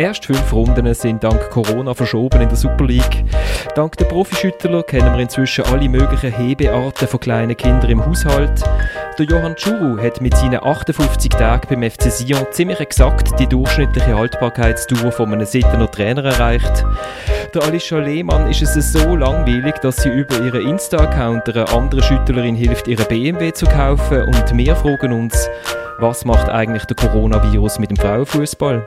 ersten fünf Runden sind dank Corona verschoben in der Super League. Dank der Profischüttler kennen wir inzwischen alle möglichen Hebearten von kleinen Kindern im Haushalt. Der Johann Tschuru hat mit seinen 58 Tagen beim FC Sion ziemlich exakt die durchschnittliche Haltbarkeitsdauer von einem Sittener Trainer erreicht. Der Alicia Lehmann ist es so langweilig, dass sie über ihren Insta-Account einer anderen Schüttlerin hilft, ihre BMW zu kaufen und wir fragen uns, was macht eigentlich der Coronavirus mit dem Frauenfußball?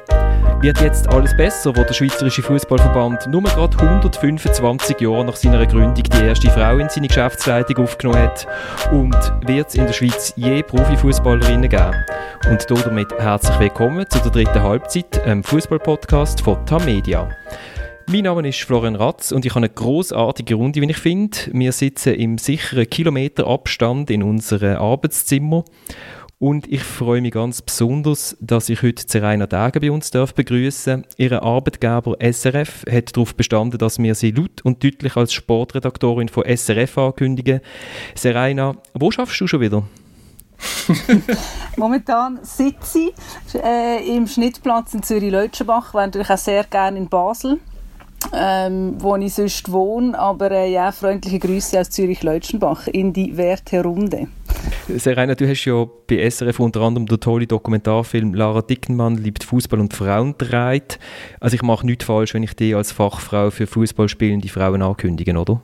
Wird jetzt alles besser, wo der Schweizerische Fußballverband nur gerade 125 Jahre nach seiner Gründung die erste Frau in seine Geschäftsleitung aufgenommen hat? Und wird es in der Schweiz je Profifußballerinnen geben? Und damit herzlich willkommen zu der dritten Halbzeit, einem Fußballpodcast von Tamedia. Mein Name ist Florian Ratz und ich habe eine großartige Runde, wie ich finde. Wir sitzen im sicheren Kilometerabstand in unserem Arbeitszimmer und ich freue mich ganz besonders, dass ich heute Serena Tage bei uns darf begrüßen. Ihre Arbeitgeber SRF hat darauf bestanden, dass wir sie laut und deutlich als Sportredaktorin von SRF ankündigen. Serena, wo schaffst du schon wieder? Momentan sitze ich äh, im Schnittplatz in Zürich-Leutschenbach, wäre natürlich auch sehr gerne in Basel ähm, wo ich sonst wohne. Aber äh, ja, freundliche Grüße aus Zürich-Leutschenbach in die werte Runde. Serena, du hast ja bei SRF unter anderem den tollen Dokumentarfilm Lara Dickenmann liebt Fußball und Frauen dreht. Also ich mache nichts falsch, wenn ich dich als Fachfrau für Fußball spielende Frauen ankündige, oder?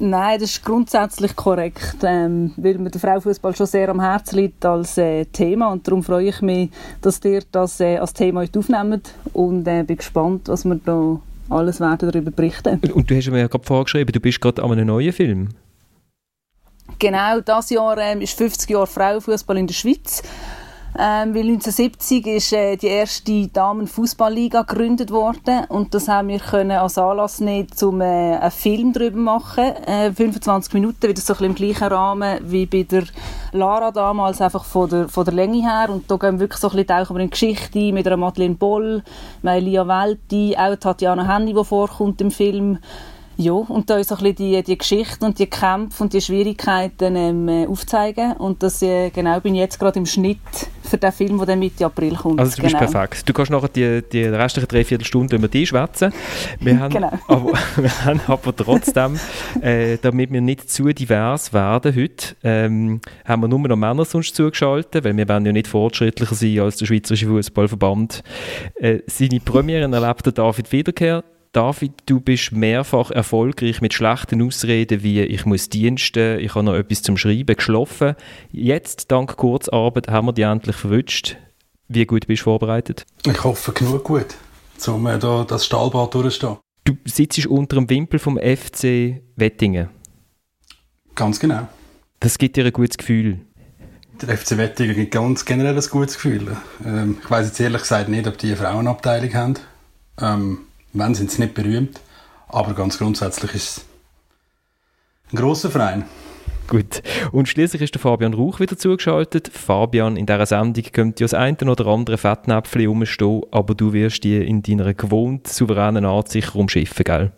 Nein, das ist grundsätzlich korrekt, ähm, weil mir der Frauenfußball schon sehr am Herzen liegt als äh, Thema und darum freue ich mich, dass ihr das äh, als Thema heute aufnehmt und äh, bin gespannt, was wir da alles werden darüber berichten. Und du hast mir ja gerade vorgeschrieben, du bist gerade an einem neuen Film. Genau, das Jahr ähm, ist 50 Jahre Frauenfußball in der Schweiz. Ähm, weil 1970 ist äh, die erste Damenfußballliga gegründet worden und das haben wir können als Anlass nehmen, um äh, einen Film darüber machen. Äh, 25 Minuten, wieder so ein im gleichen Rahmen wie bei der Lara damals, einfach von der, von der Länge her. Und da gehen wir wirklich so ein bisschen tauchen wir in Geschichte mit einer Madeleine Boll, Lia Welti, auch Tatjana Henny, die vorkommt im Film. Ja, und da ist so ein bisschen die, die Geschichte und die Kämpfe und die Schwierigkeiten ähm, äh, aufzeigen. Und das äh, genau bin ich jetzt gerade im Schnitt für den Film, der dann Mitte April kommt. Also du genau. bist perfekt. Du kannst nachher die, die restlichen dreiviertel Stunden über dich schwätzen. Wir haben, genau. aber, wir haben aber trotzdem, äh, damit wir nicht zu divers werden heute, ähm, haben wir nur noch Männer sonst zugeschaltet, weil wir werden ja nicht fortschrittlicher sein als der Schweizerische Fußballverband. Äh, seine Premiere erlebt David Wiederkehr David, du bist mehrfach erfolgreich mit schlechten Ausreden wie ich muss diensten, ich habe noch etwas zum Schreiben geschlafen. Jetzt, dank Kurzarbeit, haben wir dich endlich verwünscht. Wie gut bist du vorbereitet? Ich hoffe genug gut, um äh, da das Stahlbad durchzustehen. Du sitzt unter dem Wimpel vom FC Wettingen. Ganz genau. Das gibt dir ein gutes Gefühl. Der FC Wettingen gibt ganz generell ein gutes Gefühl. Ähm, ich weiß jetzt ehrlich gesagt nicht, ob die eine Frauenabteilung haben. Ähm, wenn sind sie nicht berühmt, aber ganz grundsätzlich ist es ein grosser Verein. Gut. Und schließlich ist der Fabian Rauch wieder zugeschaltet. Fabian, in dieser Sendung könnte ja das eine oder andere Fettnäpfchen rumstehen, aber du wirst die in deiner gewohnt souveränen Art sicher umschiffen, gell?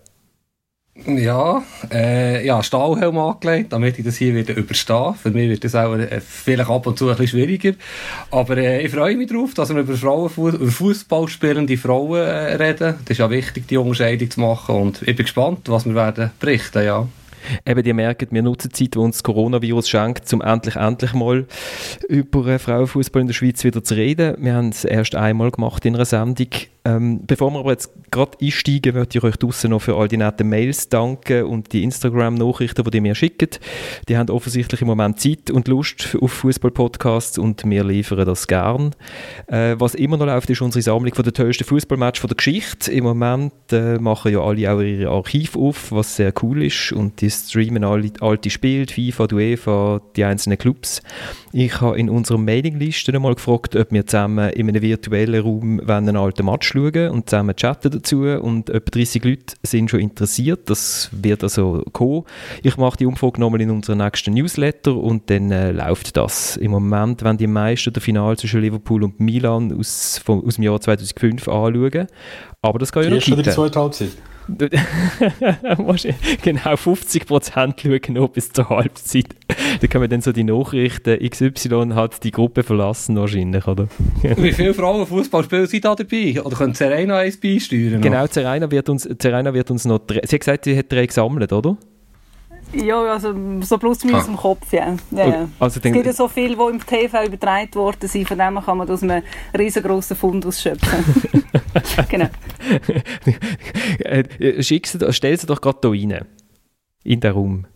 Ja, äh, ja, Stahlhelm angelegt, damit ich das hier wieder überstehe. Für mich wird das auch äh, vielleicht ab und zu ein bisschen schwieriger. Aber äh, ich freue mich darauf, dass wir über Fußball spielende Frauen äh, reden. Das ist ja wichtig, die Unterscheidung zu machen. Und ich bin gespannt, was wir werden berichten, ja. Eben, ihr merkt, wir nutzen die Zeit, die uns das Coronavirus schenkt, um endlich, endlich mal über Frauenfußball in der Schweiz wieder zu reden. Wir haben es erst einmal gemacht in einer Sendung. Ähm, bevor wir aber jetzt gerade einsteigen, möchte ich euch draußen noch für all die netten Mails danken und die Instagram-Nachrichten, die ihr mir schickt. Die haben offensichtlich im Moment Zeit und Lust auf Fußball-Podcasts und wir liefern das gern. Äh, was immer noch läuft, ist unsere Sammlung von den tollsten Fußballmatch der Geschichte. Im Moment äh, machen ja alle auch ihre Archiv auf, was sehr cool ist und die streamen alle alte Spiele, FIFA, die UEFA, die einzelnen Clubs. Ich habe in unserer Mailingliste mal gefragt, ob wir zusammen in einem virtuellen Raum einen alten Match schauen und zusammen chatten dazu und etwa 30 Leute sind schon interessiert. Das wird also kommen. Ich mache die Umfrage nochmal in unserem nächsten Newsletter und dann äh, läuft das. Im Moment, wenn die meisten der Final zwischen Liverpool und Milan aus, vom, aus dem Jahr 2005 anschauen. Aber das kann ja noch die zweite Halbzeit. genau 50 Prozent schauen noch bis zur Halbzeit. Da können wir dann so die Nachrichten, XY hat die Gruppe verlassen wahrscheinlich, oder? Wie viele Frauenfußballspieler sind da dabei? Oder können Serena eins beisteuern? Genau, Serena wird uns, Serena wird uns noch... Sie hat gesagt, sie hat drei gesammelt, oder? Ja, also so plus minus ah. im Kopf, ja. ja, ja. Also es gibt ja so viel, die im TV übertragen worden sind, von dem kann man aus einem riesengroßen Fundus schöpfen. genau. Äh, Schickst du, stell sie doch gerade hier rein. In den Raum.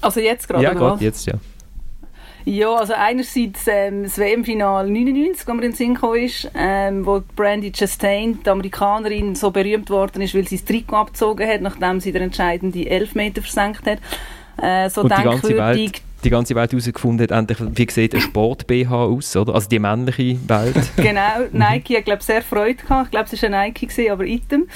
Also jetzt gerade, Ja, gerade jetzt, ja. Ja, also einerseits ähm, das WM-Final 99, wo mir in den Sinn gekommen ist, ähm, wo Brandy Chastain, die Amerikanerin, so berühmt worden ist, weil sie das Trikot abgezogen hat, nachdem sie den entscheidenden Elfmeter versenkt hat. Äh, so Und die ganze Welt die ganze Welt herausgefunden hat, endlich, wie sieht ein Sport-BH aus, oder? Also die männliche Welt. genau, Nike hat, glaube sehr Freude gehabt. Ich glaube, es war ein Nike, gewesen, aber Item.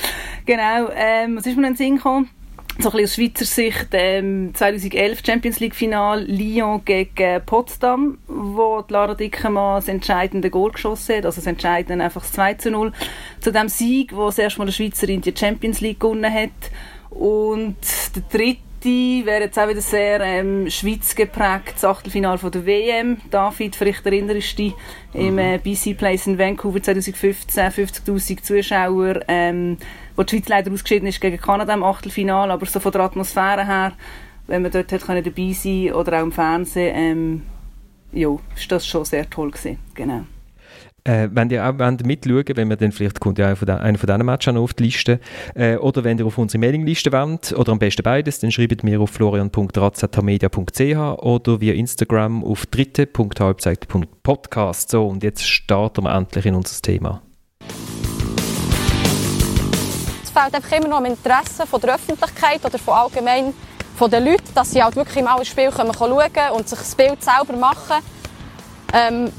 Genau, ähm, was ist mir in den Sinn gekommen? So ein bisschen aus Schweizer Sicht ähm, 2011 Champions League Final Lyon gegen Potsdam, wo Lara Dickemann das entscheidende Goal geschossen hat, also das entscheidende einfach das 2 zu 0 zu dem Sieg, wo das erste Mal eine Schweizerin die Champions League gewonnen hat und der dritte wäre jetzt auch wieder sehr ähm, Schweiz geprägt, das Achtelfinale von der WM. David, vielleicht erinnerst du dich, mhm. im äh, BC Place in Vancouver 2015, 50'000 Zuschauer, ähm, wo die Schweiz leider ausgeschieden ist gegen Kanada im Achtelfinale, aber so von der Atmosphäre her, wenn man dort hat dabei sein oder auch im Fernsehen, ähm, ja, ist das schon sehr toll gewesen. Genau. Äh, wenn ihr auch mitschauen wenn wir dann vielleicht kommt ja einer von, einer von diesen Matches auf die Liste, äh, oder wenn ihr auf unsere Mailingliste wollt, oder am besten beides, dann schreibt mir auf florian.razatamedia.ch oder via Instagram auf dritte.halbzeit.podcast. So, und jetzt starten wir endlich in unser Thema. Fehlt einfach immer noch am Interesse von der Öffentlichkeit oder von allgemein von den Leuten, dass sie halt wirklich mal ein Spiel schauen können und sich das Bild selber machen. Ähm,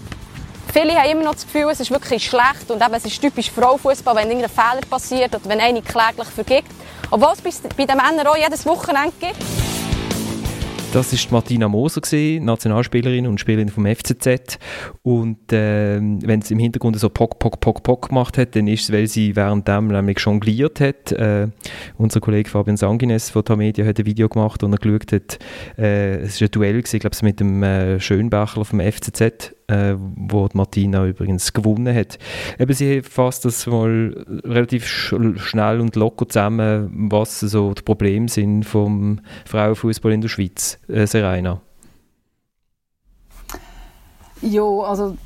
Viele haben immer noch das Gefühl, es ist wirklich schlecht und eben, es ist typisch Frauenfußball, wenn irgendein Fehler passiert oder wenn eine kläglich vergibt. Obwohl es bei den Männern auch jedes Wochenende gibt. Das ist Martina Moser, gewesen, Nationalspielerin und Spielerin vom FCZ. Und äh, wenn sie im Hintergrund so Pock, Pock, Pock, Pock gemacht hat, dann ist es, weil sie währenddem nämlich jongliert hat. Äh, unser Kollege Fabian Sangines von Tamedia hat ein Video gemacht und er geschaut hat, äh, es war ein Duell, glaube, mit dem äh, Schönbachler vom FCZ äh, wo Martina übrigens gewonnen hat. Eben, sie fasst das mal relativ sch schnell und locker zusammen, was so die Probleme sind vom Frauenfußball in der Schweiz. Äh, Serena. Ja, also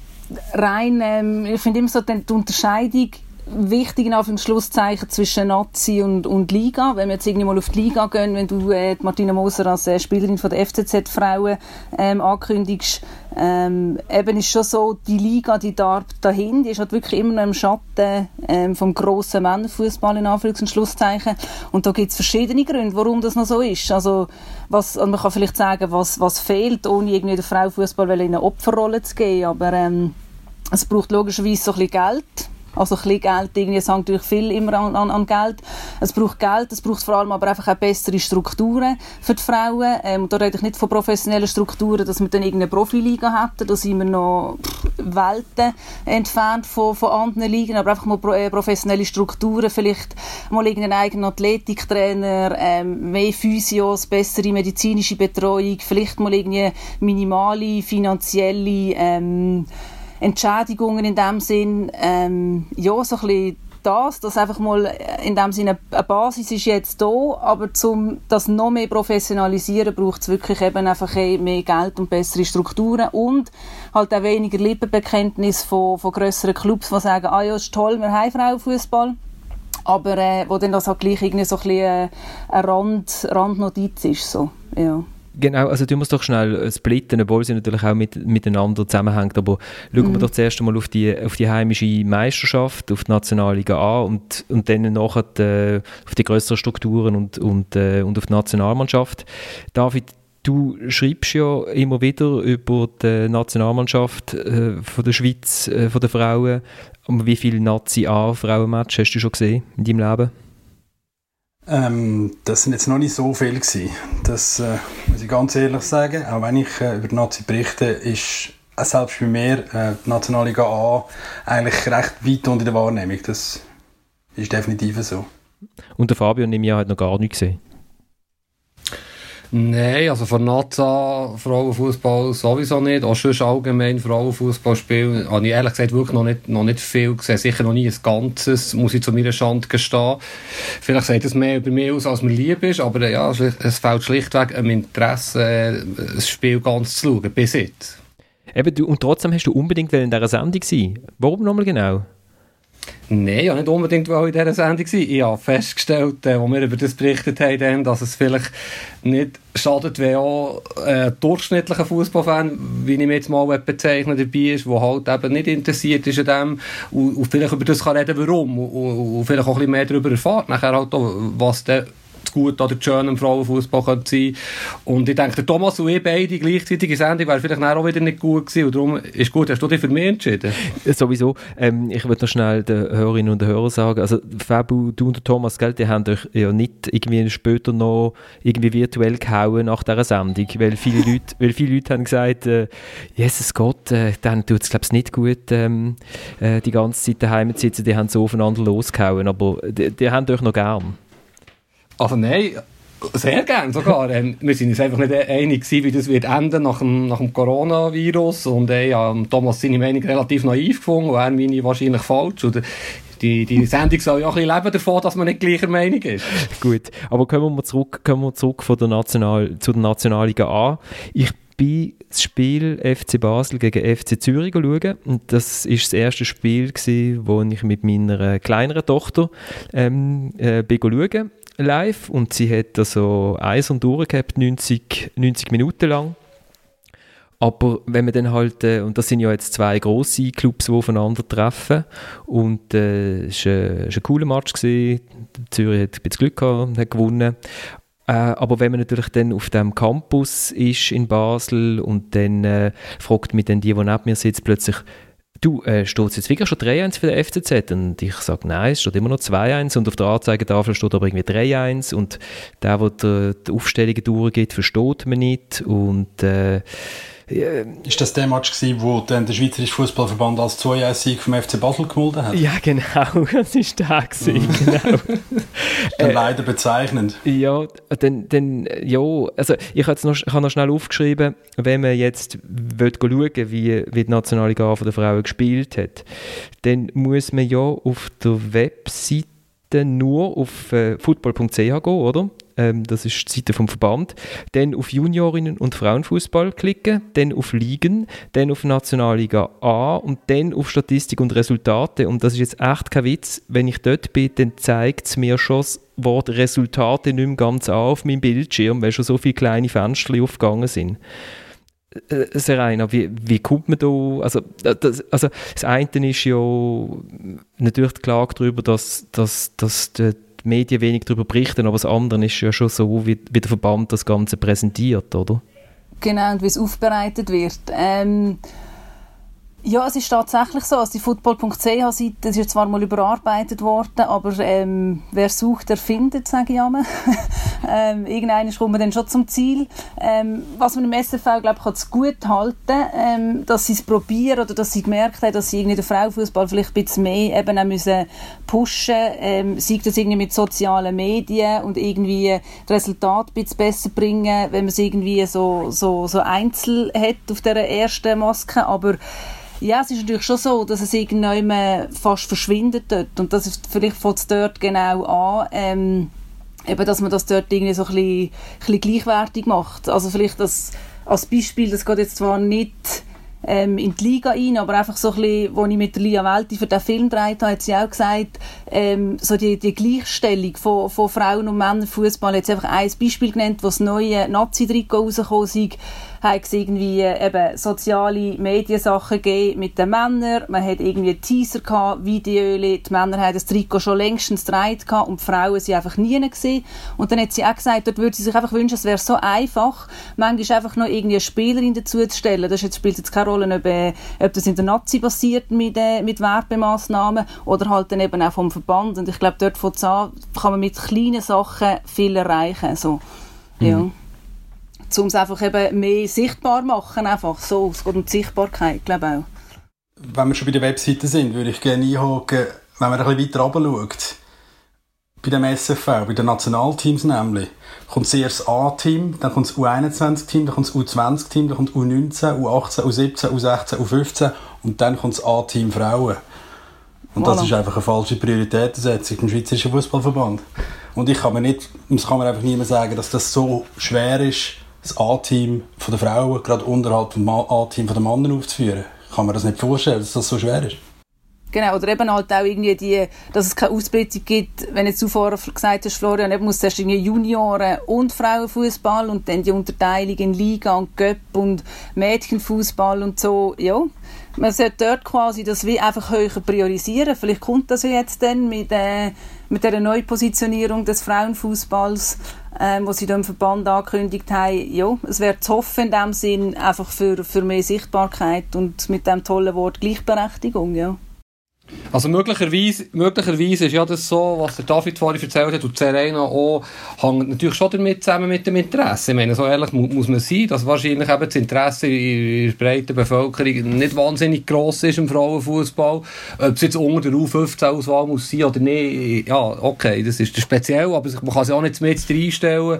rein, ähm, ich finde immer so die Unterscheidung wichtig in Anführungszeichen zwischen Nazi und, und Liga. Wenn wir jetzt irgendwie mal auf die Liga gehen, wenn du äh, Martina Moser als äh, Spielerin von der FCZ-Frauen ähm, ankündigst, ähm, eben ist schon so, die Liga, die da dahin, die ist halt wirklich immer noch im Schatten ähm, vom grossen Männerfußball in Anführungs- und Schlusszeichen. Und da gibt es verschiedene Gründe, warum das noch so ist. Also, was, also man kann vielleicht sagen, was, was fehlt, ohne irgendwie der Frauenfußball in eine Opferrolle zu gehen. Aber ähm, es braucht logischerweise so ein bisschen Geld also ein bisschen Geld, irgendwie sagen natürlich viel immer an, an, an, Geld. Es braucht Geld, es braucht vor allem aber einfach auch bessere Strukturen für die Frauen. Ähm, da rede ich nicht von professionellen Strukturen, dass wir dann irgendeine Profiliga hätten, da sind wir noch Welten entfernt von, von anderen Ligen, aber einfach mal pro, äh, professionelle Strukturen, vielleicht mal irgendeinen eigenen Athletiktrainer, ähm, mehr Physios, bessere medizinische Betreuung, vielleicht mal irgendwie minimale finanzielle ähm, Entschädigungen in dem Sinn, ähm, ja, so ein bisschen das, dass einfach mal in dem Sinne eine Basis ist jetzt da, aber um das noch mehr professionalisieren, braucht es wirklich eben einfach eh mehr Geld und bessere Strukturen und halt auch weniger Lippenbekenntnis von, von grösseren Clubs, die sagen, ah ja, ist toll, wir haben Frauenfußball aber äh, wo dann das halt gleich irgendwie so ein bisschen äh, eine Rand, Randnotiz ist, so, ja. Genau, also du musst doch schnell splitten, obwohl sie natürlich auch mit, miteinander zusammenhängt. Aber schauen mhm. wir doch zuerst einmal auf die, auf die heimische Meisterschaft, auf die Nationalliga A und, und dann nachher die, äh, auf die größeren Strukturen und, und, äh, und auf die Nationalmannschaft. David, du schreibst ja immer wieder über die Nationalmannschaft äh, von der Schweiz, äh, von den Frauen. Wie viele Nazi-A-Frauenmatches hast du schon gesehen in deinem Leben? Ähm, das sind jetzt noch nicht so viele gewesen. Das äh, muss ich ganz ehrlich sagen. Auch wenn ich äh, über die Nazi berichte, ist äh, selbst bei mir äh, die Nationalliga A eigentlich recht weit unter der Wahrnehmung. Das ist definitiv so. Und der Fabio nehme ich hat noch gar nicht gesehen. Nein, also von Naza Frauenfußball sowieso nicht. Auch schon allgemein Frauenfußballspiel habe ich ehrlich gesagt wirklich noch nicht, noch nicht viel gesehen. Sicher noch nie ein Ganzes, muss ich zu meiner Schande gestehen. Vielleicht sagt es mehr über mich aus, als mir lieb ist, aber ja, es fällt schlichtweg am Interesse, das Spiel ganz zu schauen, bis jetzt. Eben, du, und trotzdem hast du unbedingt in dieser Sendung sein. Warum nochmal genau? Nein, ja nicht unbedingt in dieser Sendung sein. Ich habe festgestellt, äh, wir über das berichtet haben, dass es vielleicht nicht schadet, wenn auch ein durchschnittlicher Fußballfan, wie ich mich jetzt mal bezeichne, dabei ist, der halt eben nicht interessiert ist an dem und, und vielleicht über das kann reden, warum und, und, vielleicht auch ein bisschen mehr darüber erfahrt, nachher halt auch, was der das Gute oder das Schöne im Frauenfußball könnte sein. Und ich denke, der Thomas und ich beide gleichzeitige Sendung wäre vielleicht auch wieder nicht gut gewesen. Und darum ist gut, hast du dich für mich entschieden? Sowieso. Ähm, ich würde noch schnell den Hörerinnen und Hörern sagen, also Fabu, du und der Thomas, gell, die haben euch ja nicht irgendwie später noch irgendwie virtuell gehauen nach dieser Sendung, weil viele Leute, weil viele Leute haben gesagt, äh, Jesus Gott, äh, dann tut es glaube ich nicht gut, ähm, äh, die ganze Zeit daheim zu sitzen, die haben so aufeinander losgehauen, aber die, die haben euch noch gern. Also nein, sehr gern sogar. Ähm, wir sind uns einfach nicht einig wie das wird enden nach dem, nach dem Coronavirus. Und äh, ja, Thomas seine Meinung relativ naiv gefunden und er meine wahrscheinlich falsch. Und, die, die Sendung soll ja auch ein bisschen leben davon, dass man nicht gleicher Meinung ist. Gut, aber kommen wir zurück, kommen wir zurück von der National, zu der Nationalliga A. Ich bin das Spiel FC Basel gegen FC Zürich schauen. Das ist das erste Spiel, wo ich mit meiner kleineren Tochter ähm, äh, schauen live und sie hat also eins und durch gehabt, 90, 90 Minuten lang. Aber wenn man dann halt, äh, und das sind ja jetzt zwei grosse Clubs, die aufeinander treffen, und äh, es war ein, ein cooler Match. Gewesen. Zürich hat ein bisschen Glück gehabt, hat gewonnen. Äh, aber wenn man natürlich dann auf dem Campus ist in Basel und dann äh, fragt mich dann die, die neben mir sitzt, plötzlich, du, äh, steht es jetzt wirklich schon 3-1 für den FCZ? Und ich sage, nein, es steht immer noch 2-1 und auf der Anzeigetafel steht aber irgendwie 3-1 und der, der die Aufstellungen durchgeht, versteht man nicht und äh, ist das der Match gewesen, wo dann der Schweizerische Fußballverband als 2-1-Sieg vom FC Basel gemolden hat? Ja, genau, das ist der gewesen, mhm. genau. dann äh, leider bezeichnend. Ja, dann, dann ja, also ich habe noch, hab noch schnell aufgeschrieben, wenn man jetzt will schauen wie, wie die Nationalliga von der Frauen gespielt hat, dann muss man ja auf der Webseite nur auf äh, football.ch gehen, oder? Ähm, das ist die Seite vom Verband. Dann auf Juniorinnen und Frauenfußball klicken, dann auf Ligen, dann auf Nationalliga A und dann auf Statistik und Resultate. Und das ist jetzt echt kein Witz. Wenn ich dort bin, dann zeigt es mir schon das Wort Resultate nicht mehr ganz an auf meinem Bildschirm, weil schon so viele kleine Fenster aufgegangen sind. Äh, Serena, wie, wie kommt man da, also das, also das eine ist ja natürlich die Klage darüber, dass, dass, dass die Medien wenig darüber berichten, aber das andere ist ja schon so, wie, wie der Verband das Ganze präsentiert, oder? Genau, und wie es aufbereitet wird. Ähm, ja, es ist tatsächlich so. Also die football.ch-Seite ist zwar mal überarbeitet worden, aber ähm, wer sucht, der findet, sage ich einmal. ähm, irgendwann kommt dann schon zum Ziel. Ähm, was man im SFV, glaube ich, gut halten, ähm, dass sie es probieren oder dass sie gemerkt haben, dass sie irgendwie den Frauenfußball vielleicht ein bisschen mehr eben auch müssen pushen ähm, sei das irgendwie mit sozialen Medien und irgendwie das Resultat ein bisschen besser bringen, wenn man es irgendwie so, so, so einzeln hat auf der ersten Maske, aber ja, es ist natürlich schon so, dass es irgendwann fast verschwindet dort. Und das ist, vielleicht fängt es dort genau an, ähm, eben, dass man das dort irgendwie so ein bisschen, ein bisschen gleichwertig macht. Also vielleicht das, als Beispiel, das geht jetzt zwar nicht ähm, in die Liga ein, aber einfach so ein bisschen, als ich mit Lia Welti für den Film gedreht habe, hat sie auch gesagt, ähm, so die, die Gleichstellung von, von Frauen und Männern Fußball, hat sie einfach ein Beispiel genannt, wo das neue Nazi-Trikot rausgekommen ist, hat es irgendwie eben soziale Mediensachen gegeben mit den Männern. Man hat irgendwie Teaser gehabt, Videos. Die Männer haben das Trikot schon längstens gedreht gehabt und die Frauen sind einfach nie gesehen. Und dann hat sie auch gesagt, dort würde sie sich einfach wünschen, es wäre so einfach, manchmal einfach noch irgendwie eine Spielerin dazu zu stellen. Das jetzt, spielt jetzt keine Rolle, ob, äh, ob das in der Nazi passiert mit, äh, mit Werbemaßnahmen oder halt dann eben auch vom Verband. Und ich glaube, dort von an kann man mit kleinen Sachen viel erreichen. So. Mhm. Um es einfach eben mehr sichtbar machen, einfach so. Es geht um die Sichtbarkeit, glaube ich auch. Wenn wir schon bei der Webseite sind, würde ich gerne einhaken, wenn man ein bisschen weiter runter schaut. bei dem SFV, bei den Nationalteams nämlich, kommt zuerst das A-Team, dann kommt das U21-Team, dann kommt das U20-Team, dann kommt U19, U18, U17, U16, U15 und dann kommt das A-Team Frauen. Und das Voilà. ist einfach eine falsche Prioritätensetzung im Schweizerischen Fußballverband. Und ich kann mir nicht, das kann mir einfach niemand sagen, dass das so schwer ist, das A-Team der Frauen gerade unterhalb vom A-Team der Männer aufzuführen. Kann mir das nicht vorstellen, dass das so schwer ist. Genau, oder eben halt auch irgendwie die, dass es keine Aussplittung gibt, wenn du vorher gesagt hast, Florian, eben muss zuerst irgendwie Junioren und Frauenfußball und dann die Unterteilung in Liga und Göpp und Mädchenfußball und so, ja. Man sollte dort quasi das wie einfach höher priorisieren. Vielleicht kommt das ja jetzt dann mit, äh, mit der Neupositionierung des Frauenfußballs, ähm, wo sie da im Verband angekündigt haben. Ja, es wäre zu hoffen in dem Sinn einfach für, für mehr Sichtbarkeit und mit dem tollen Wort Gleichberechtigung, ja. Also möglicherweise, möglicherweise ist ja das so, was der David vorhin erzählt hat und Serena auch, hängt natürlich schon damit zusammen mit dem Interesse. Ich meine, so ehrlich mu muss man sein, dass wahrscheinlich eben das Interesse in der breiten Bevölkerung nicht wahnsinnig gross ist im Frauenfußball. Ob es jetzt unter der U15-Auswahl muss sein oder nicht, ja, okay, das ist speziell, aber man kann ja auch nicht mit reinstellen.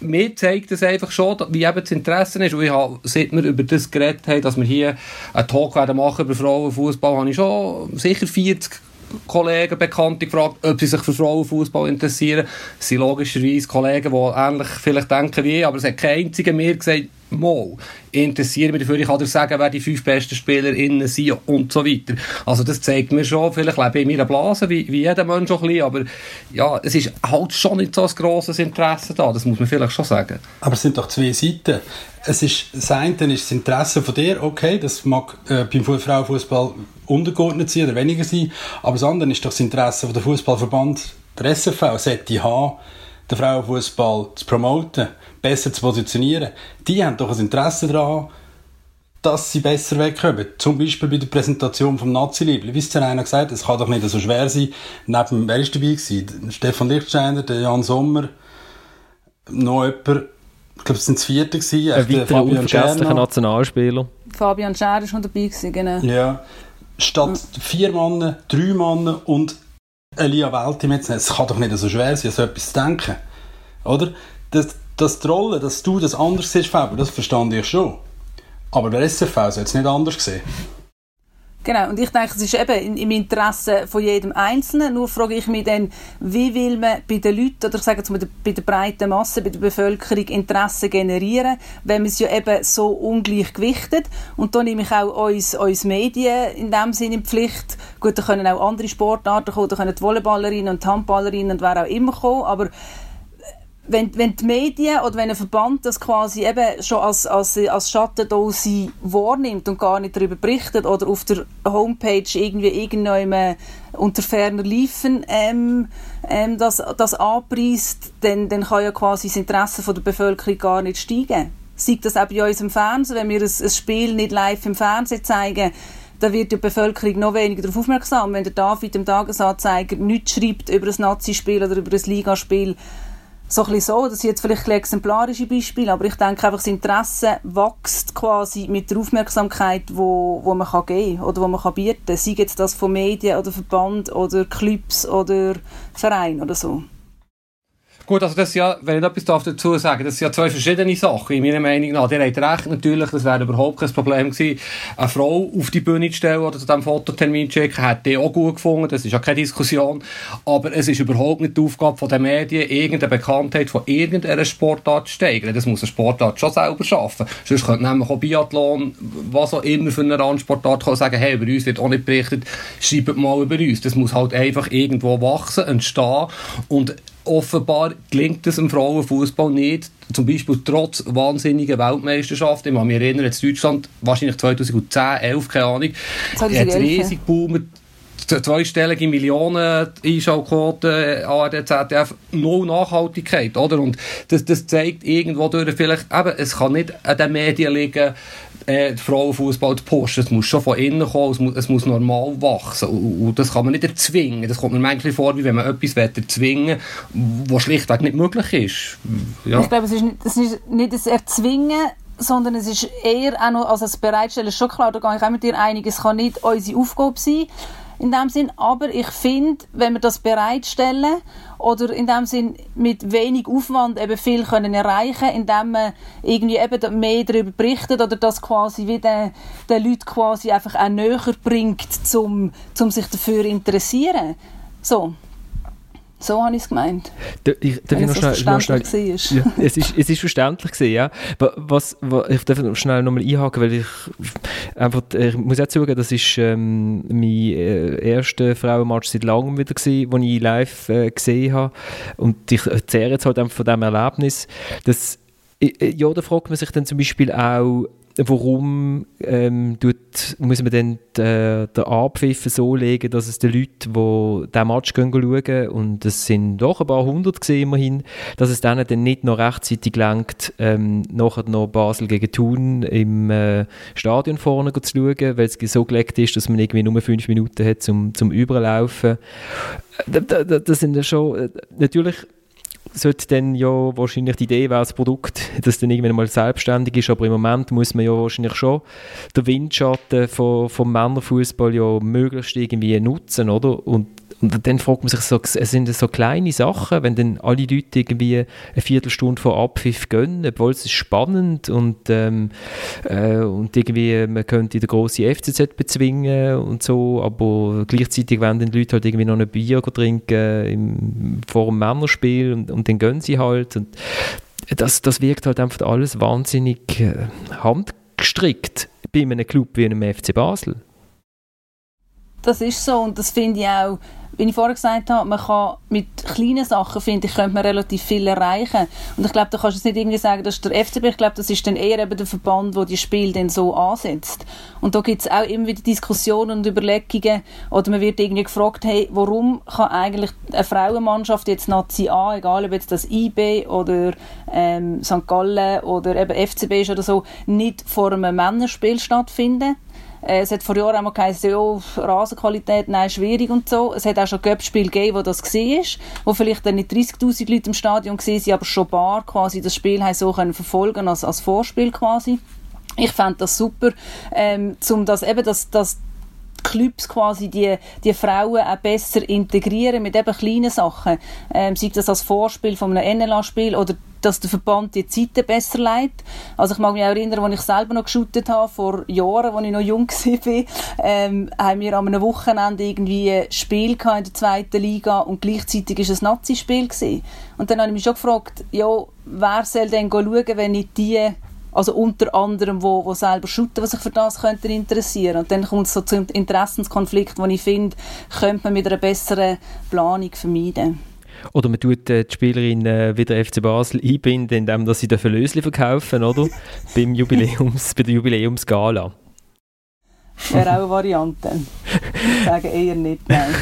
Mir zeigt das einfach schon, wie eben das Interesse ist. Und ich habe, seit wir über das geredet haben, dass wir hier einen Talk werden machen über Frauenfußball, habe ich schon sicher 40 Kollegen, Bekannte gefragt, ob sie sich für Frauenfußball interessieren. Das sind logischerweise Kollegen, die ähnlich vielleicht denken wie ich, aber es hat kein einziger mir gesagt, mal, interessiere mich dafür, ich kann dir sagen, wer die fünf besten SpielerInnen sind und so weiter. Also das zeigt mir schon, vielleicht lebe ich in meiner Blase, wie, wie jeder Mensch auch ein bisschen, aber ja, es ist halt schon nicht so ein grosses Interesse da, das muss man vielleicht schon sagen. Aber es sind doch zwei Seiten. Es ist, das eine ist das Interesse von dir, okay, das mag äh, beim Fu- Frauenfußball untergeordnet sein oder weniger sein, aber das andere ist doch das Interesse von der Fußballverband, der SFV, sollte haben, den Frauenfußball zu promoten, besser zu positionieren. Die haben doch ein Interesse daran, dass sie besser wegkommen. Zum Beispiel bei der Präsentation vom Nazi-Liebling. Wie es ja einer gesagt es kann doch nicht so schwer sein. Neben, wer ist dabei gewesen? Stefan Lichtsteiner, der Jan Sommer, noch jemand, ich glaube, es sind das vierte gewesen, Ein weiterer unvergesslicher. Nationalspieler. Fabian Scher ist noch dabei gewesen, genau. Ja. Statt vier Mann, drei Mann und Elia Welti mitzunehmen, es kann doch nicht so schwer sein, so etwas zu denken. Oder? Das, das die Rolle, dass du das anders siehst, Fabio, das verstand ich schon. Aber der SFV soll es nicht anders sehen. Genau, und ich denke, es ist eben im Interesse von jedem Einzelnen. Nur frage ich mich dann, wie will man bei den Leuten, oder ich sage jetzt mal bei der breiten Masse, bei der Bevölkerung Interesse generieren, wenn man es ja eben so ungleich gewichtet. Und da nehme ich auch uns, uns Medien in dem Sinne in Pflicht. Gut, da können auch andere Sportarten kommen, da können die Volleyballerinnen und die Handballerinnen und wer auch immer kommen, aber wenn, wenn die Medien oder wenn ein Verband das quasi eben schon als, als, als Schattendose wahrnimmt und gar nicht darüber berichtet oder auf der Homepage irgendwie irgendjemand unter ferner Liefen ähm, ähm, das, das anpreist, dann, dann kann ja quasi das Interesse von der Bevölkerung gar nicht steigen. Sei das auch bei uns im Fernsehen, wenn wir ein, ein Spiel nicht live im Fernsehen zeigen, da wird die Bevölkerung noch weniger darauf aufmerksam. Wenn der David im Tagesanzeiger nichts schreibt über ein Nazi-Spiel oder über ein Ligaspiel, so ein bisschen so, das sind jetzt vielleicht ein exemplarische Beispiele, aber ich denke einfach, das Interesse wächst quasi mit der Aufmerksamkeit, wo, wo man kann geben oder wo man kann bieten, sei jetzt das von Medien oder Verband oder Clubs oder Verein oder so. Gut, also das ist ja, wenn ich etwas darf dazu sagen das sind ja zwei verschiedene Sachen, in meiner Meinung nach. Ihr habt recht, natürlich, das wäre überhaupt kein Problem gewesen, eine Frau auf die Bühne zu stellen oder zu diesem Fototermin zu schicken, hätte ich auch gut gefunden, das ist ja keine Diskussion. Aber es ist überhaupt nicht die Aufgabe der Medien, irgendeine Bekanntheit von irgendeiner Sportart zu steigern. Das muss eine Sportart schon selber schaffen. Sonst könnte nämlich auch Biathlon, was auch immer für eine Randsportart, sagen, hey, über uns wird auch nicht berichtet, schreibt mal über uns. Das muss halt einfach irgendwo wachsen, entstehen und offenbar gelingt es im Frauenfußball nicht, zum Beispiel trotz wahnsinniger Weltmeisterschaft. Ich kann mich erinnern, jetzt Deutschland, wahrscheinlich 2010, 11, keine Ahnung, hat 2011, riesig boomen. Zweistellige Millionen Einschaltquoten, ARD, ZDF, null Nachhaltigkeit, oder? Und das, das zeigt irgendwo durch vielleicht, eben, es kann nicht an den Medien liegen, äh, Frauenfußball zu pushen. Es muss schon von innen kommen, es muss, es muss normal wachsen. Und, und das kann man nicht erzwingen. Das kommt mir manchmal vor, wie wenn man etwas erzwingen will, was schlichtweg nicht möglich ist. Ja. Ich glaube, es ist nicht, es ist nicht das Erzwingen, sondern es ist eher auch noch, also das Bereitstellen ist schon klar, da gehe ich auch mit dir einig, es kann nicht unsere Aufgabe sein, in dem Sinn. Aber ich finde, wenn wir das bereitstellen oder in dem Sinn mit wenig Aufwand eben viel können erreichen, indem man irgendwie eben mehr darüber berichtet oder das quasi wie den, Leuten quasi einfach auch näher bringt, zum, zum sich dafür interessieren. So. So habe ich es gemeint. Da, ich, darf ich noch schnell, noch schnell ja, es, ist, es ist verständlich gewesen, ja. Was, was, ich darf noch schnell nochmal einhaken, weil ich einfach, ich muss auch zugeben, das ist ähm, mein äh, erster Frauenmatch seit langem wieder gewesen, den ich live äh, gesehen habe. Und ich erzähle jetzt halt einfach von diesem Erlebnis, dass ja, da fragt man sich dann zum Beispiel auch, warum ähm, tut, muss man dann den, den Abpfiff so legen, dass es den Leuten, die diesen Match gehen, schauen, und es sind doch ein paar hundert gesehen immerhin, dass es denen dann nicht noch rechtzeitig lenkt, ähm, nachher noch Basel gegen Thun im äh, Stadion vorne zu schauen, weil es so gelegt ist, dass man irgendwie nur fünf Minuten hat zum, zum Überlaufen. Äh, das sind ja schon, äh, natürlich sollte dann ja wahrscheinlich die Idee wäre, das Produkt, das dann irgendwann mal selbstständig ist, aber im Moment muss man ja wahrscheinlich schon den Windschatten von, vom Männerfußball ja möglichst irgendwie nutzen, oder? Und und dann fragt man sich so, es sind so kleine Sachen, wenn dann alle Leute irgendwie eine Viertelstunde vor Abpfiff gönnen, obwohl es ist spannend und, ähm, äh, und irgendwie man könnte den grossen FCZ bezwingen und so, aber gleichzeitig wollen dann die Leute halt irgendwie noch ein Bier trinken im, vor dem Männerspiel und, und dann gönnen sie halt und das, das wirkt halt einfach alles wahnsinnig äh, handgestrickt bei einem Club wie einem FC Basel. Das ist so und das finde ich auch wie ich vorher gesagt habe, man kann mit kleinen Sachen, finde ich, könnte man relativ viel erreichen. Und ich glaube, da kannst du nicht irgendwie sagen, das ist der FCB, ich glaube, das ist dann eher eben der Verband, der die Spiele dann so ansetzt. Und da gibt es auch immer wieder Diskussionen und Überlegungen, oder man wird irgendwie gefragt, hey, warum kann eigentlich eine Frauenmannschaft jetzt Nazi A, egal ob jetzt das IB oder ähm, St. Gallen oder eben FCB ist oder so, nicht vor einem Männerspiel stattfinden? Äh, es hat vor Jahren einmal geheißen, ja, Rasenqualität, nein, schwierig und so. Es hat auch schon Göppspiel gegeben, wo das war, wo vielleicht dann nicht 30'000 Leute im Stadion waren, aber schon bar quasi das Spiel so können verfolgen als, als Vorspiel quasi. Ich fände das super, ähm, um das eben, das, das Clubs quasi die, die Frauen auch besser integrieren mit eben kleinen Sachen. Ähm, sei das als Vorspiel von einem NLA-Spiel oder dass der Verband die Zeiten besser leitet. Also ich mag mich auch erinnern, als ich selber noch geshootet habe, vor Jahren, als ich noch jung war, ähm, haben wir an einem Wochenende irgendwie ein Spiel in der zweiten Liga und gleichzeitig war es ein Nazi-Spiel. Und dann habe ich mich schon gefragt, ja, wer soll denn schauen, wenn nicht die also unter anderem, wo, wo selber shooten, was sich für das könnte interessieren. Und dann kommt es so zum Interessenskonflikt, wo ich finde, könnte man mit einer besseren Planung vermeiden. Oder man tut äh, die Spielerin äh, wieder FC Basel einbinden, indem sie den Lösli verkaufen, oder? Beim Jubiläums, bei der Jubiläumsgala. Wäre auch eine Variante. Ich sage eher nicht, nein.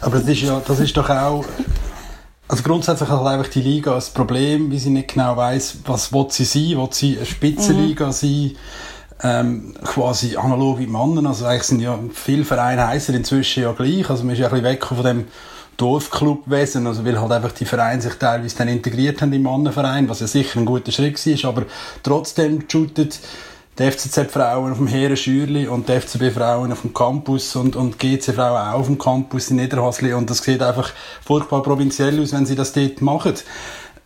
Aber das ist, ja, das ist doch auch also grundsätzlich hat einfach die Liga ein Problem, wie sie nicht genau weiß, was will sie sein, will sie eine Spitzenliga mhm. sein, ähm, quasi analog wie Männer, also eigentlich sind ja viele Vereine heißen inzwischen ja gleich, also man ist ja ein bisschen weg von dem Dorfclubwesen, also weil halt einfach die Vereine sich teilweise dann integriert haben im Mannenverein, was ja sicher ein guter Schritt war, aber trotzdem shootet die FCZ-Frauen auf dem Heeren Schürli und die FCB-Frauen auf dem Campus und, und GC-Frauen auch auf dem Campus in Niederhasli. Und das sieht einfach furchtbar provinziell aus, wenn sie das dort machen.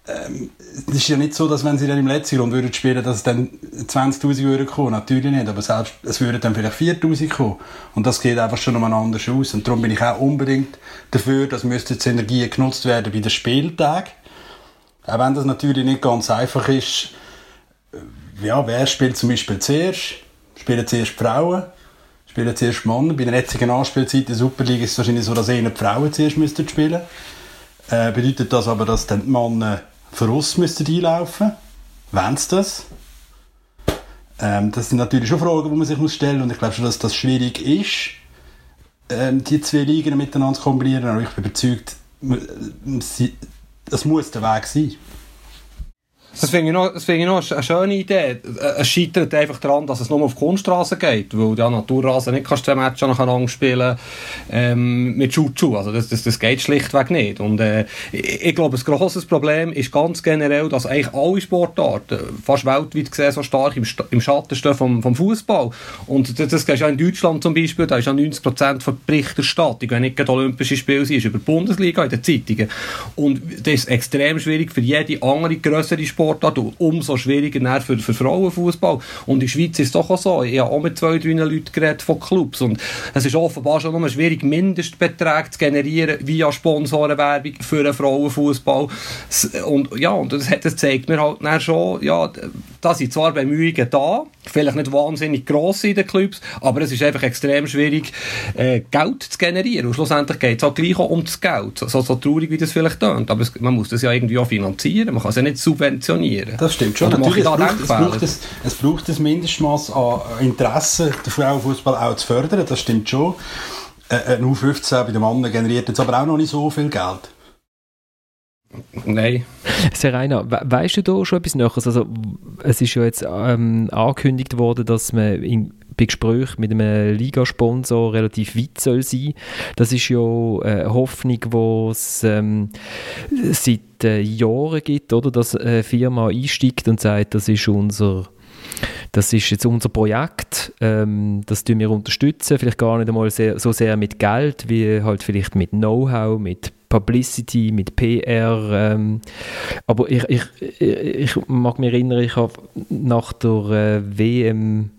Ähm, es ist ja nicht so, dass wenn sie dann im letzten Grund würden spielen, dass es dann 20'000 würden kommen, natürlich nicht, aber selbst, es würden dann vielleicht 4'000 kommen. Und das geht einfach schon nochmal anders aus und darum bin ich auch unbedingt dafür, dass müsste die Energie genutzt werden bei den Spieltagen, auch wenn das natürlich nicht ganz einfach ist, ja, wer spielt zum Beispiel zuerst? Spielen zuerst Frauen? Spielen zuerst Männer? Bei der jetzigen Anspielzeit in der Superliga ist es wahrscheinlich so, dass eher die Frauen zuerst müssten spielen äh, Bedeutet das aber, dass dann die Männer für uns müssten einlaufen Wollen sie das? Ähm, das sind natürlich schon Fragen, die man sich muss stellen muss. Und ich glaube schon, dass das schwierig ist, ähm, die zwei Ligen miteinander zu kombinieren. Aber ich bin überzeugt, das muss der Weg sein. Das finde ich, noch, das finde ich noch eine schöne Idee. Es scheitert einfach daran, dass es nur auf Kunststraße geht, weil ja Naturrasen nicht kannst zwei Matches nacheinander spielen ähm, mit Chuchu. Also das, das, das geht schlichtweg nicht. Und äh, ich, ich glaube, ein grosses Problem ist ganz generell, dass eigentlich alle Sportarten fast weltweit gesehen so stark im, im Schatten stehen vom, vom Fußball. Und das, das ja in Deutschland zum Beispiel, da ist ja 90% von Berichterstattung, wenn nicht Olympische Spiele sind, ist über die Bundesliga in den Zeitungen. Und das ist extrem schwierig für jede andere größere Sport Sportart und umso schwieriger für, für Frauenfußball. Und in der Schweiz ist es doch auch so. Ich habe auch mit zwei, drei Leuten geredet von Clubs und es ist offenbar schon nur schwierig, Mindestbeträge zu generieren via Sponsorenwerbung für einen Frauenfußball. Und ja, und das, das zeigt mir halt dann schon, ja, da sind zwar Bemühungen da, vielleicht nicht wahnsinnig gross in den Clubs, aber es ist einfach extrem schwierig, äh, Geld zu generieren. Und schlussendlich geht es auch gleich um das Geld. So, so traurig, wie das vielleicht tönt. Aber es, man muss das ja irgendwie auch finanzieren. Man kann es ja nicht subventionieren. Das stimmt schon. Natürlich, es braucht, es, braucht es, es braucht ein Mindestmaß an Interesse, den Frauenfußball auch zu fördern. Das stimmt schon. Ein U15 bei den Männern generiert jetzt aber auch noch nicht so viel Geld. Nein. Serena, we weißt du da schon etwas Näheres? Also, es ist ja jetzt ähm, angekündigt worden, dass man in, bei Gesprächen mit einem Ligasponsor relativ weit soll sein. Das ist ja eine Hoffnung, die es ähm, seit äh, Jahren gibt, oder? dass eine Firma einsteigt und sagt, das ist unser das ist jetzt unser Projekt, ähm, das tun wir unterstützen, vielleicht gar nicht einmal sehr, so sehr mit Geld, wie halt vielleicht mit Know-how, mit Publicity, mit PR. Ähm, aber ich, ich, ich mag mich erinnern, ich habe nach der äh, WM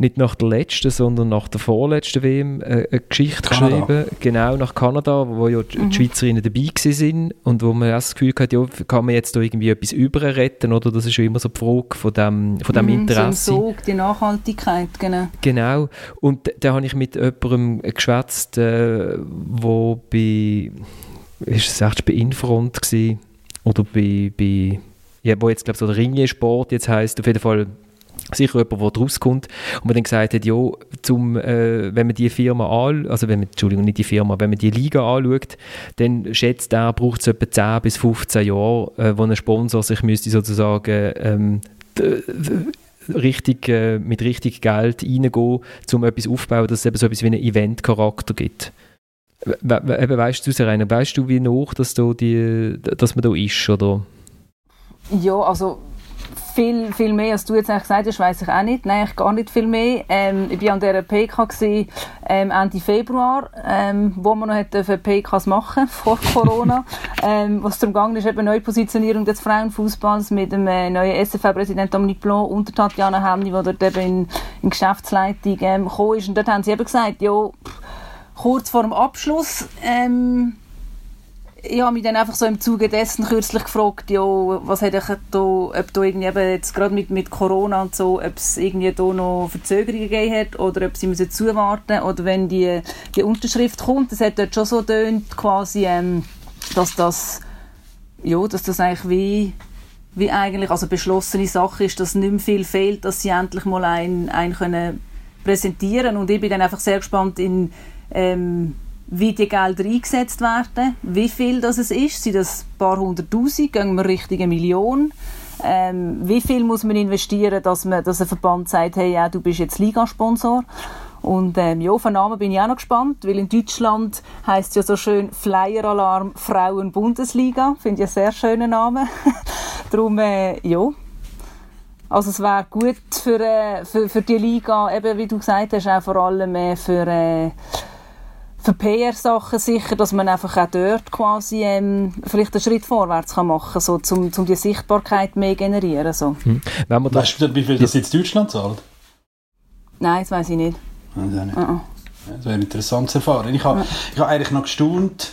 nicht nach der letzten, sondern nach der vorletzten WM äh, eine Geschichte Kanada. geschrieben, genau nach Kanada, wo ja die mhm. Schweizerinnen dabei sind und wo man das Gefühl hat, ja, kann man jetzt da irgendwie etwas überretten oder das ist ja immer so die Frage von dem, von dem mhm, Interesse. So Sog, die Nachhaltigkeit, genau. Genau, und da habe ich mit jemandem geschwätzt, äh, wo bei, ist es echt bei Infront gewesen, oder bei, bei ja, wo jetzt glaube ich so der Ringe-Sport jetzt heißt auf jeden Fall sicher jemand, der daraus kommt und man dann gesagt hat, ja, zum, äh, wenn man die Firma an, also wenn man, Entschuldigung, nicht die Firma, wenn man die Liga anschaut, dann schätzt er, braucht es etwa 10 bis 15 Jahre, äh, wo ein Sponsor sich müsste sozusagen ähm, richtig, äh, mit richtig Geld reingehen, um etwas aufzubauen, dass es eben so etwas wie einen Event-Charakter gibt. We we weißt du, Serena, weißt du, wie noch, dass, da die, dass man da ist, oder? Ja, also viel, viel mehr, als du jetzt eigentlich gesagt hast, weiss ich auch nicht. Nein, gar nicht viel mehr. Ähm, ich war an dieser PK gewesen, ähm, Ende Februar, ähm, wo man noch hätte PKs machen vor Corona. ähm, was darum ging, ist eben Neupositionierung des Frauenfußballs mit dem äh, neuen SFV-Präsident Dominique Blanc und Tatjana Hemni, die dort eben in, in Geschäftsleitung ähm, gekommen ist. Und dort haben sie eben gesagt, ja, kurz vor dem Abschluss ähm, ich habe mich dann einfach so im Zuge dessen kürzlich gefragt, ja, was hätte ich da, ob da irgendwie eben jetzt gerade mit, mit Corona und so, ob es irgendwie da noch Verzögerungen gegeben hat oder ob sie müssen zuwarten oder wenn die, die Unterschrift kommt, das hat dort schon so tönt quasi, ähm, dass das, ja, dass das eigentlich wie, wie eigentlich, also beschlossene Sache ist, dass nicht mehr viel fehlt, dass sie endlich mal einen, einen können präsentieren. Und ich bin dann einfach sehr gespannt in, ähm, wie die Gelder eingesetzt werden, wie viel das es ist, sind das ein paar hunderttausend, gehen wir Richtung eine Million, ähm, wie viel muss man investieren, dass, man, dass ein Verband sagt, hey, ja, du bist jetzt Ligasponsor? Und ähm, ja, von Namen bin ich auch noch gespannt, weil in Deutschland heißt es ja so schön Flyer Alarm Frauen Bundesliga, finde ich einen sehr schönen Namen. Darum, äh, ja, also es wäre gut für, äh, für, für die Liga, eben wie du gesagt hast, auch vor allem äh, für äh, für PR-Sachen sicher, dass man einfach auch dort quasi ähm, vielleicht einen Schritt vorwärts kann machen kann, so, um, um die Sichtbarkeit mehr generieren. So. Hm. Wenn man weißt du, wie viel das jetzt Deutschland zahlt? Nein, das weiß ich nicht. Weiß ich nicht. Uh -uh. Das wäre interessant zu erfahren. Ich habe, ich habe eigentlich noch gestaunt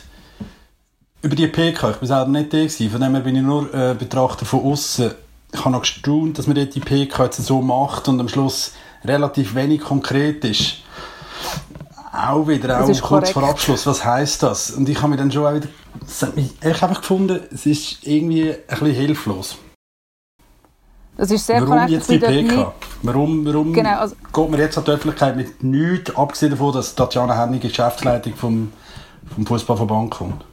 über die PK. Ich war selber nicht da, gewesen. von dem her bin ich nur äh, Betrachter von außen. Ich habe noch gestaunt, dass man die PK jetzt so macht und am Schluss relativ wenig konkret ist auch wieder, auch kurz korrekt. vor Abschluss, was heisst das? Und ich habe mir dann schon auch wieder, ich habe gefunden, es ist irgendwie ein bisschen hilflos. Das ist sehr warum korrekt. jetzt die PK? Warum, warum genau, also geht man jetzt an die Öffentlichkeit mit nichts, abgesehen davon, dass Tatjana Hennig Geschäftsleitung vom, vom Fußballverband kommt?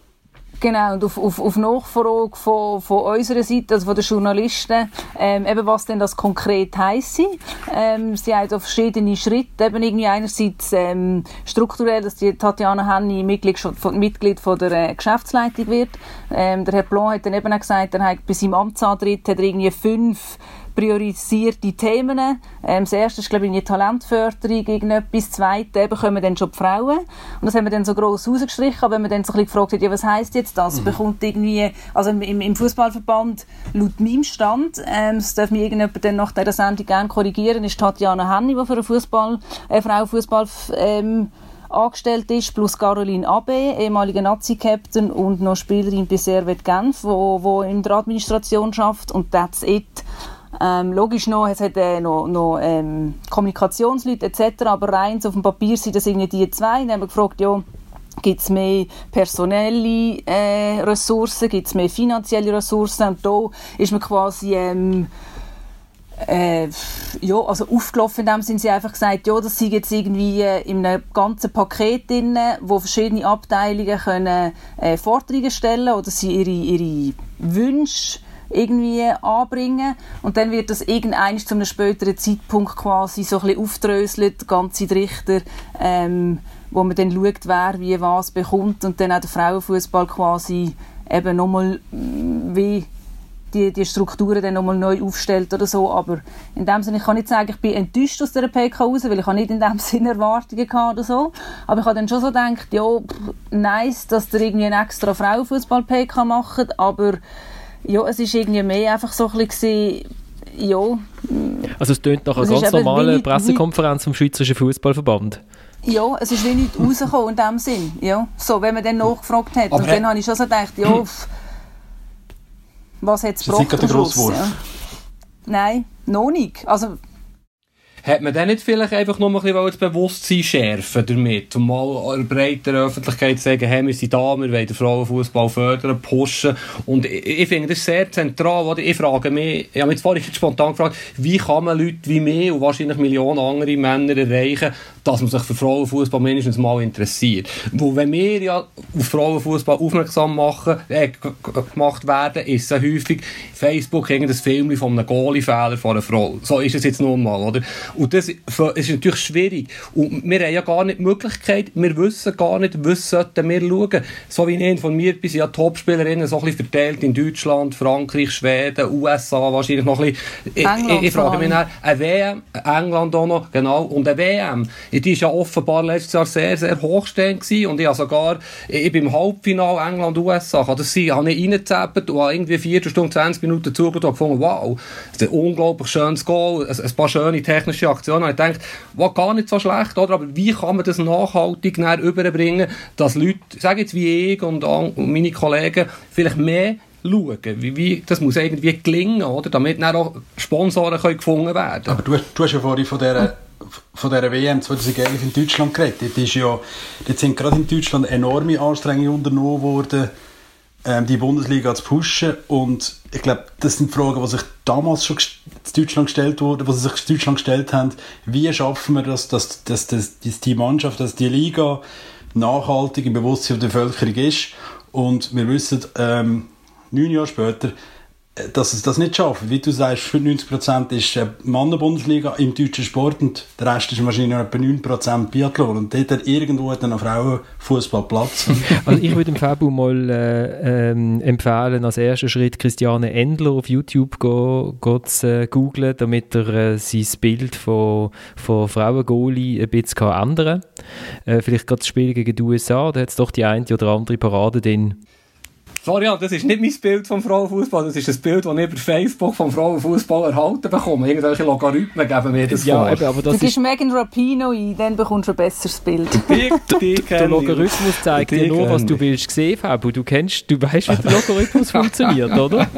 Genau, und auf, auf, auf Nachfrage von, von unserer Seite, also von den Journalisten, ähm, eben was denn das konkret heisse. Ähm, sie haben auf verschiedene Schritte, eben irgendwie einerseits ähm, strukturell, dass die Tatjana Henny Mitglied, von, Mitglied von der äh, Geschäftsleitung wird. Ähm, der Herr Blanc hat dann eben auch gesagt, er hat bei seinem Amtsantritt hat er irgendwie fünf priorisierte Themen. Ähm, das erste ist, glaube ich, die Talentförderung, irgendetwas. Das zweite eben kommen dann schon die Frauen. Und das haben wir dann so gross rausgestrichen. Aber wenn man dann so ein bisschen gefragt hat, ja, was heisst jetzt das? Mhm. Bekommt irgendwie, also im, im Fußballverband, laut meinem Stand, ähm, das darf mich irgendjemand dann nach dieser Sendung gerne korrigieren, ist Tatjana Henny, die für eine Fußball, äh, Frau Fußball, ähm, angestellt ist, plus Caroline Abe, ehemalige Nazi-Captain und noch Spielerin bei Servet Genf, wo, wo in der Administration schafft und that's it. Ähm, logisch noch, es hat äh, noch, noch ähm, Kommunikationsleute etc., aber rein auf dem Papier sind das irgendwie die zwei. Dann haben wir gefragt, ja, gibt es mehr personelle äh, Ressourcen, gibt es mehr finanzielle Ressourcen und da ist man quasi ähm, äh, ja, also aufgelaufen in dem sind sie einfach gesagt, ja, das sind jetzt irgendwie äh, in einem ganzen Paket drin, wo verschiedene Abteilungen können äh, Forderungen stellen oder sie ihre, ihre Wünsche irgendwie anbringen. Und dann wird das irgendein zu einem späteren Zeitpunkt quasi so ein bisschen aufdröselt, ganze Richter, ähm, wo man dann schaut, wer wie was bekommt. Und dann auch der Frauenfußball quasi eben nochmal mm, wie die, die Strukturen dann nochmal neu aufstellt oder so, aber in dem Sinne, ich kann nicht sagen, ich bin enttäuscht aus der PK raus, weil ich nicht in dem Sinne Erwartungen gehabt oder so, aber ich habe dann schon so gedacht, ja, nice, dass ihr irgendwie einen extra Frauenfußball-PK macht, aber ja, es ist irgendwie mehr einfach so ein bisschen, ja. Also es tönt nach einer ganz normalen Pressekonferenz vom Schweizerischen Fußballverband. Ja, es ist wie nicht rausgekommen in dem Sinn. Ja, so, wenn man dann nachgefragt hat. Aber und dann habe ich schon so gedacht, ja, was hat es gebraucht am Schluss? Ja. Nein, noch nicht. Also, hat man dann nicht vielleicht einfach nur ein bisschen das Bewusstsein schärfen damit, um mal in breiter Öffentlichkeit zu sagen, hey, wir sind da, wir wollen den Frauenfußball fördern, pushen. Und ich, ich finde das sehr zentral. Oder? Ich frage mich, ich habe mich vorhin spontan gefragt, wie kann man Leute wie mich und wahrscheinlich Millionen andere Männer erreichen, dass man sich für Frauenfußball mindestens mal interessiert. Wo, wenn wir ja auf Frauenfußball aufmerksam machen, äh, gemacht werden, ist es ja häufig Facebook irgendein Film von einem Goalie-Fehler von einer Frau. So ist es jetzt nun mal, oder? Und das ist natürlich schwierig. Und wir haben ja gar nicht die Möglichkeit, wir wissen gar nicht, was sollten wir schauen. So wie ich informiert bin, sind ja Topspielerinnen so ein bisschen verteilt in Deutschland, Frankreich, Schweden, USA wahrscheinlich noch ein bisschen. England, ich, ich frage mich nach, eine WM, England auch noch, genau, und eine WM, die war ja offenbar letztes Jahr sehr, sehr hochstehend gewesen und ich habe sogar, ich bin im Halbfinale England-USA, kann das sein, habe ich reingezappt und habe irgendwie 4 Stunden, 20 Minuten zugehört und gefunden, wow, das ist ein unglaublich schönes Goal, ein, paar schöne technische politische Aktion. Und ich denke, war gar nicht so schlecht, oder? Aber wie kann man das nachhaltig überbringen, dass Leute, sage jetzt wie ich und, meine Kollegen, vielleicht mehr schauen. Wie, wie, das muss irgendwie gelingen, oder? Damit dann auch Sponsoren können gefunden werden Aber du, du hast ja vorhin von dieser, von dieser WM 2011 in Deutschland geredet. Dort, ist ja, dort sind gerade in Deutschland enorme Anstrengungen unternommen worden, ähm, die Bundesliga zu pushen. Und ich glaube, das sind Fragen, die sich damals schon in Deutschland gestellt wurden, die sich in Deutschland gestellt haben. Wie schaffen wir das, dass, dass, dass, dass die Mannschaft, dass die Liga nachhaltig im Bewusstsein der Bevölkerung ist? Und wir wissen, ähm, neun Jahre später, dass es das nicht schafft. Wie du sagst, 95% ist äh, Mannenbundesliga im deutschen Sport und der Rest ist wahrscheinlich noch etwa 9% Biathlon. Und dort hat irgendwo dann auch Frauenfußball Platz. also ich würde dem Fabu mal äh, ähm, empfehlen, als ersten Schritt Christiane Endler auf YouTube go, go zu äh, googlen, damit er äh, sein Bild von, von Frauen-Goalie ein bisschen kann ändern kann. Äh, vielleicht gerade das Spiel gegen die USA, da hat es doch die eine oder andere Parade drin. Florian, das ist nicht mein Bild vom Frauenfußball, das ist ein Bild, das ich über Facebook vom Frauenfußball erhalten bekomme. Irgendwelche Logarithmen geben mir das ja, vor. Aber das du gibst Megan Rapino ein, dann bekommst du ein besseres Bild. Die, die, die der Logarithmus zeigt dir nur, was du willst sehen, Fabio. Du kennst, du weißt, wie der Logarithmus funktioniert, oder?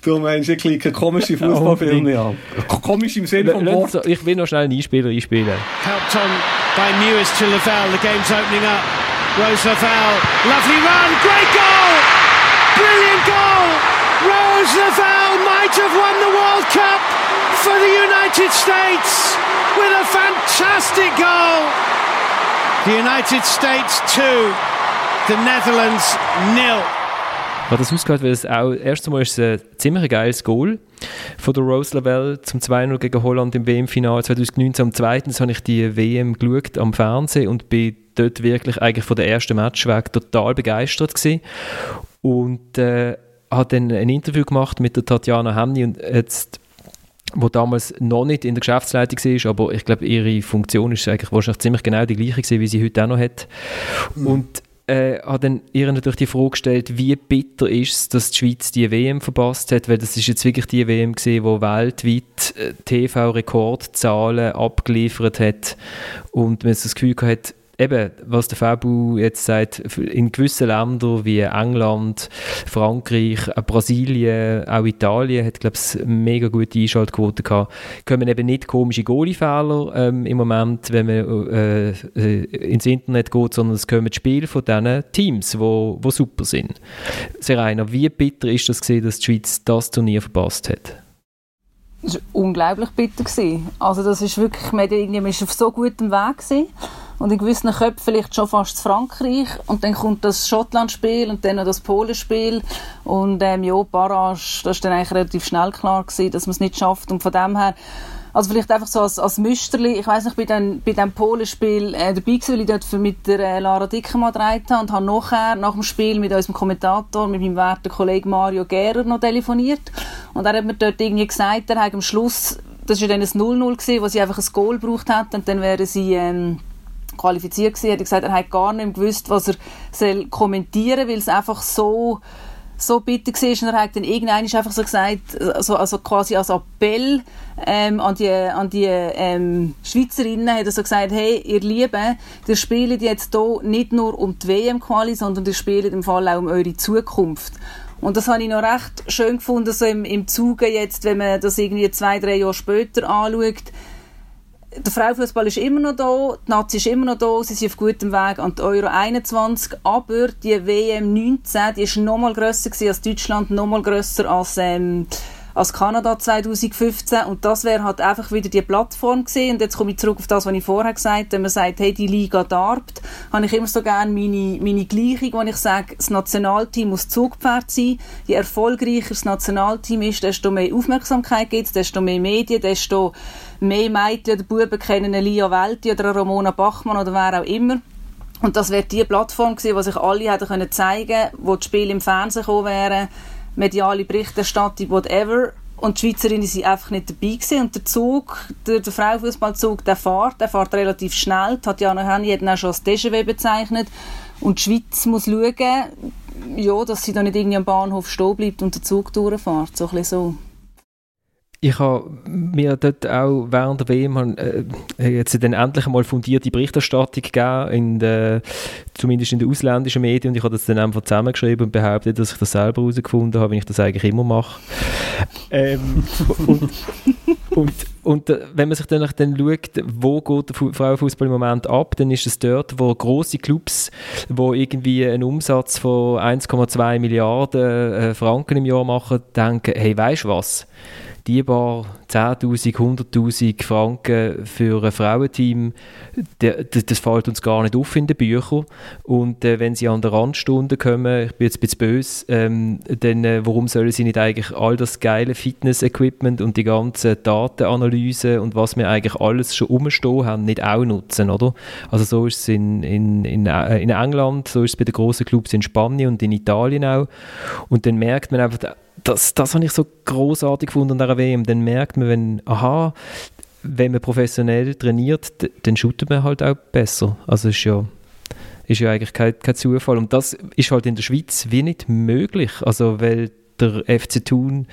Du meinst, ich klicke komische Fußballfilme an. Komisch im Sinne von Wort. Ich will noch schnell einen Einspieler einspielen. Helped on by Newest to Lavelle. The game's opening up. Rose Lavelle, lovely run, great goal! Brilliant goal! Rose Lavelle might have won the World Cup for the United States with a fantastic goal. The United States 2, The Netherlands nil. Ich habe das ausgehört, weil es auch, erst einmal ist es ein ziemlich geiles Goal von der Rose Lavelle zum 2-0 gegen Holland im WM-Finale 2019. Am zweiten habe ich die WM geschaut am Fernsehen und bin dort wirklich eigentlich von der ersten Match weg total begeistert gewesen. Und äh, habe dann ein Interview gemacht mit der Tatjana Hemni und jetzt wo damals noch nicht in der Geschäftsleitung war, aber ich glaube, ihre Funktion ist eigentlich wahrscheinlich ziemlich genau die gleiche gewesen, wie sie heute auch noch hat. Mhm. Und äh, habe dann ihr natürlich die Frage gestellt, wie bitter ist es, dass die Schweiz die WM verpasst hat, weil das ist jetzt wirklich die WM gesehen, wo weltweit äh, TV-Rekordzahlen abgeliefert hat und man das Gefühl hat, eben, was der Fabu jetzt sagt, in gewissen Ländern wie England, Frankreich, Brasilien, auch Italien hat, glaube ich, mega gute Einschaltquoten gehabt. Kommen eben nicht komische Goalie-Fehler ähm, im Moment, wenn man äh, äh, ins Internet geht, sondern es kommen Spiele von diesen Teams, wo, wo super sind. Serena, wie bitter ist das gesehen, dass die Schweiz das Turnier verpasst hat? Das war unglaublich bitter. Also das ist wirklich, man ist auf so gutem Weg gewesen und in gewissen Köpfen vielleicht schon fast Frankreich. Und dann kommt das Schottland-Spiel und dann noch das Polen-Spiel. Und ähm, ja, Barrage, das ist dann eigentlich relativ schnell klar gewesen, dass man es nicht schafft. Und von dem her also vielleicht einfach so als, als Müsterli, ich weiß nicht, bei dem, bei dem Polenspiel äh, dabei gewesen, weil ich dort mit der äh, Lara Dickermann gedreht habe und habe nachher, nach dem Spiel mit unserem Kommentator, mit meinem werten Kollegen Mario Gerer noch telefoniert. Und er hat mir dort irgendwie gesagt, er hat am Schluss, das war dann ein 0-0 gewesen, wo sie einfach ein Goal gebraucht hat und dann wären sie ähm, qualifiziert gewesen, hat gesagt, er hat gar nicht gewusst, was er soll kommentieren soll, weil es einfach so so bitter war und er hat dann irgendwann einfach so gesagt, also, also quasi als Appell ähm, an die, an die ähm, Schweizerinnen hat er so gesagt, hey, ihr Lieben, ihr spielt jetzt hier nicht nur um die WM-Quali, sondern ihr spielt im Fall auch um eure Zukunft. Und das habe ich noch recht schön gefunden, so im, im Zuge jetzt, wenn man das irgendwie zwei, drei Jahre später anschaut, der Frauenfußball ist immer noch da, die Nazi ist immer noch da, sie sind auf gutem Weg an die Euro 21, aber die WM 19, die ist noch mal grösser als Deutschland, noch mal grösser als ähm, als Kanada 2015 und das wäre halt einfach wieder die Plattform gesehen und jetzt komme ich zurück auf das, was ich vorher gesagt habe, wenn man sagt, hey, die Liga darbt, habe ich immer so gerne meine, meine Gleichung, wo ich sage, das Nationalteam muss Zugpferd sein, je erfolgreicher das Nationalteam ist, desto mehr Aufmerksamkeit gibt es, desto mehr Medien, desto mehr Mädchen oder Buben kennen eine Lia Welti oder eine Ramona Bachmann oder wer auch immer. Und das wäre die Plattform gewesen, wo sich alle hätten können zeigen, wo die Spiele im Fernsehen gekommen wären, mediale Berichterstattung, whatever. Und die Schweizerinnen sind einfach nicht dabei gewesen. Und der Zug, der, der Frauenfußballzug, der fährt, der fährt relativ schnell. Tatjana Henny hat ihn auch schon als Déjà-vu bezeichnet. Und die Schweiz muss schauen, ja, dass sie da nicht irgendwie am Bahnhof stehen bleibt und der Zug durchfährt. So ein bisschen so ich habe mir dort auch während der WM äh, jetzt dann endlich einmal fundierte Berichterstattung gegeben, in der, zumindest in den ausländischen Medien. Und ich habe das dann einfach zusammengeschrieben und behauptet, dass ich das selber herausgefunden habe, wie ich das eigentlich immer mache. ähm, und, und, und äh, wenn man sich dann, dann schaut, wo geht der Frauenfußball im Moment ab, dann ist es dort, wo große Clubs, wo irgendwie einen Umsatz von 1,2 Milliarden äh, Franken im Jahr machen, denken, hey, weißt du was? Paar 10'000, 100'000 Franken für ein Frauenteam, das fällt uns gar nicht auf in den Büchern. Und äh, wenn sie an der Randstunde kommen, ich bin jetzt ein bisschen böse, ähm, dann äh, warum sollen sie nicht eigentlich all das geile Fitness-Equipment und die ganzen Datenanalyse und was wir eigentlich alles schon umstehen haben, nicht auch nutzen, oder? Also so ist es in, in, in, äh, in England, so ist es bei den großen Clubs in Spanien und in Italien auch. Und dann merkt man einfach, das, das habe ich so großartig gefunden an dieser WM. Dann merkt man, wenn, aha, wenn man professionell trainiert, dann shootet man halt auch besser. Also ist ja, ist ja eigentlich kein, kein Zufall. Und das ist halt in der Schweiz wie nicht möglich. Also weil der FC Thun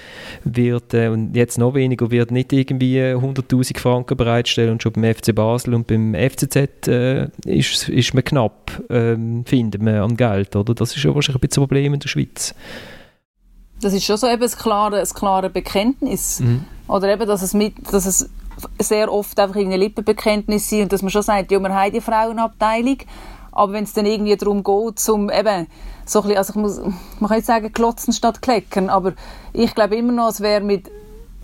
wird, äh, und jetzt noch weniger, wird nicht irgendwie 100'000 Franken bereitstellen und schon beim FC Basel und beim FCZ äh, ist, ist man knapp, äh, findet man an Geld, oder? Das ist ja wahrscheinlich ein bisschen ein Problem in der Schweiz. Das ist schon so eben ein klares, ein klares Bekenntnis. Mhm. Oder eben, dass es, mit, dass es sehr oft einfach ein Lippenbekenntnis ist und dass man schon sagt, ja, wir haben die Frauenabteilung, aber wenn es dann irgendwie darum geht, zum eben so ein bisschen, also ich muss, man kann nicht sagen klotzen statt kleckern, aber ich glaube immer noch, es wäre mit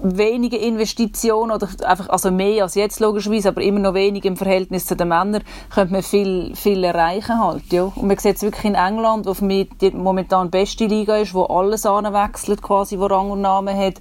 wenige Investitionen oder einfach, also mehr als jetzt logischerweise, aber immer noch wenig im Verhältnis zu den Männern, könnte man viel, viel erreichen halt, ja. Und man sieht es wirklich in England, wo für mich die momentan beste Liga ist, wo alles anwechselt quasi, wo Rang und Namen hat.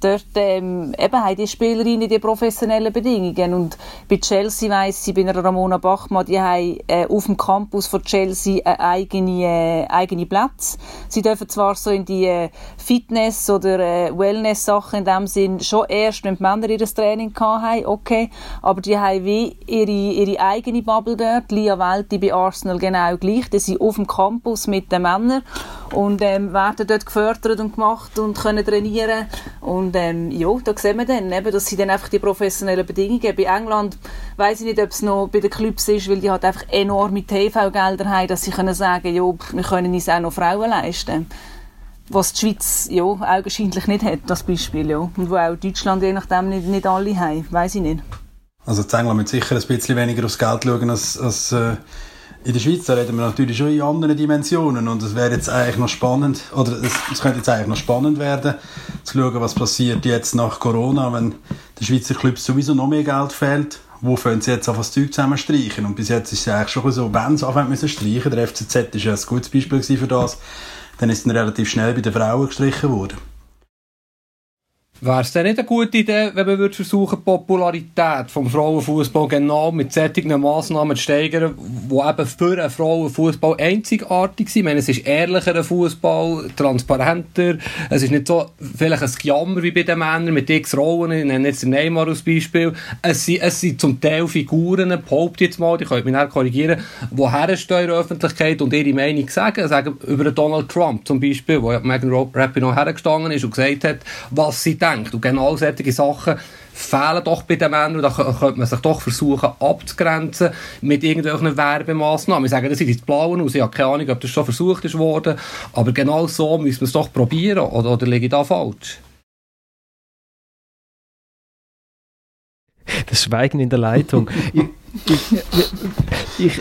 Dort, ähm, eben haben die Spielerinnen die professionellen Bedingungen und bei Chelsea weiss ich, bei einer Ramona Bachmann, die haben äh, auf dem Campus von Chelsea eine eigene, äh, eigene Platz. Sie dürfen zwar so in die äh, Fitness- oder äh, Wellness-Sachen in dem Sinn sind schon erst, wenn die Männer ihr Training hatten, okay, aber die haben wie ihre, ihre eigene Bubble dort. Lia Welti bei Arsenal genau gleich. Die sind auf dem Campus mit den Männern und ähm, werden dort gefördert und gemacht und können trainieren und ähm, ja, da sehen wir dann, eben, dass sie dann einfach die professionellen Bedingungen Bei England weiß ich nicht, ob es noch bei den Clubs ist, weil die halt einfach enorme TV-Gelder haben, dass sie können sagen, ja, wir können uns auch noch Frauen leisten was die Schweiz ja, augenscheinlich nicht hat, das Beispiel. Ja. Und wo auch Deutschland je nachdem nicht, nicht alle haben, weiß ich nicht. Also in England mit sicher ein bisschen weniger aufs Geld schauen als, als äh, in der Schweiz. Da reden wir natürlich schon in anderen Dimensionen und es wäre jetzt eigentlich noch spannend, oder es, es könnte jetzt eigentlich noch spannend werden, zu schauen, was passiert jetzt nach Corona, wenn den Schweizer Clubs sowieso noch mehr Geld fehlt. Wo können sie jetzt auf das Zeug zusammen streichen? Und bis jetzt ist es eigentlich schon so, wenn sie anfangen müssen streichen, der FCZ ist ja ein gutes Beispiel für das, dann ist es relativ schnell bei den Frauen gestrichen worden. Wäre es denn nicht eine gute Idee, wenn man versuchen die Popularität vom Frauenfußball genau mit solchen Massnahmen zu steigern, die eben für einen Frauenfußball einzigartig sind? Ich meine, es ist ehrlicher Fußball, transparenter, es ist nicht so vielleicht ein Gejammer wie bei den Männern mit x Rollen, ich nenne jetzt Neymar als Beispiel. Es sind, es sind zum Teil Figuren, behaupte jetzt mal, die können mich nicht korrigieren, die herstehen in der Öffentlichkeit und ihre Meinung sagen, sagen über Donald Trump zum Beispiel, wo ja Megan Rapinoe hergestanden ist und gesagt hat, was sie denkt. Und genau solche Sachen fehlen doch bei den Männern. Da könnte man sich doch versuchen abzugrenzen mit irgendwelchen Werbemaßnahmen. Ich sage, das sieht jetzt blau aus. Ich habe keine Ahnung, ob das schon versucht ist worden. Aber genau so müssen wir es doch probieren. Oder, oder liege ich da falsch? Das Schweigen in der Leitung. ich,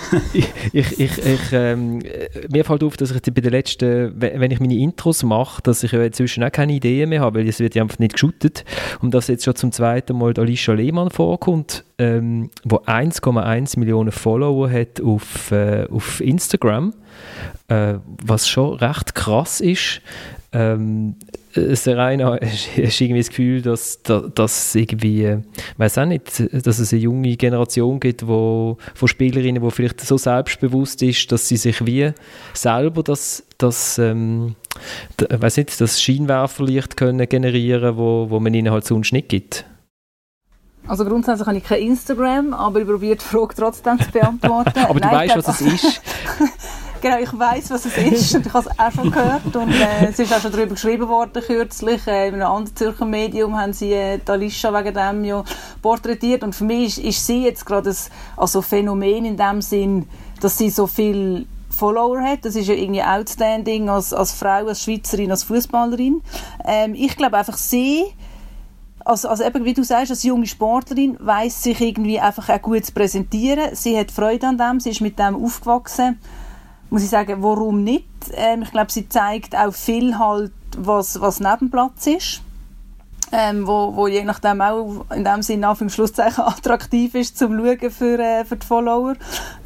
ich, ich, ich, ähm, mir fällt auf, dass ich bei den letzten, wenn ich meine Intros mache, dass ich ja inzwischen auch keine Ideen mehr habe, weil es wird ja einfach nicht geschootet. Und dass jetzt schon zum zweiten Mal Alicia Lehmann vorkommt, ähm, wo 1,1 Millionen Follower hat auf, äh, auf Instagram, äh, was schon recht krass ist. Ähm, Serena, hast du irgendwie das Gefühl, dass, dass irgendwie, ich weiß auch nicht, dass es eine junge Generation gibt, wo, von Spielerinnen, die vielleicht so selbstbewusst ist, dass sie sich wie selber das, das ähm, weiß nicht, das Scheinwerferlicht können generieren, wo, wo man ihnen halt sonst nicht gibt? Also grundsätzlich habe ich kein Instagram, aber ich probiere die Frage trotzdem zu beantworten. aber du weißt, was es ist. Genau, ich weiß, was es ist und ich habe es auch schon gehört und äh, es ist auch schon darüber geschrieben worden kürzlich. Äh, in einem anderen Zürcher Medium haben sie äh, Alicia wegen dem ja porträtiert und für mich ist, ist sie jetzt gerade ein also Phänomen in dem Sinn, dass sie so viel Follower hat. Das ist ja irgendwie outstanding als, als Frau, als Schweizerin, als Fußballerin. Ähm, ich glaube einfach, sie also, also eben, wie du sagst, als junge Sportlerin weiß sich irgendwie einfach auch gut zu präsentieren. Sie hat Freude an dem, sie ist mit dem aufgewachsen muss ich sagen, warum nicht? Ähm, ich glaube, sie zeigt auch viel halt, was, was Nebenplatz ist. Ähm, wo, wo je nachdem auch in dem Sinne auf Schlusszeichen attraktiv ist zum Schauen für, äh, für die Follower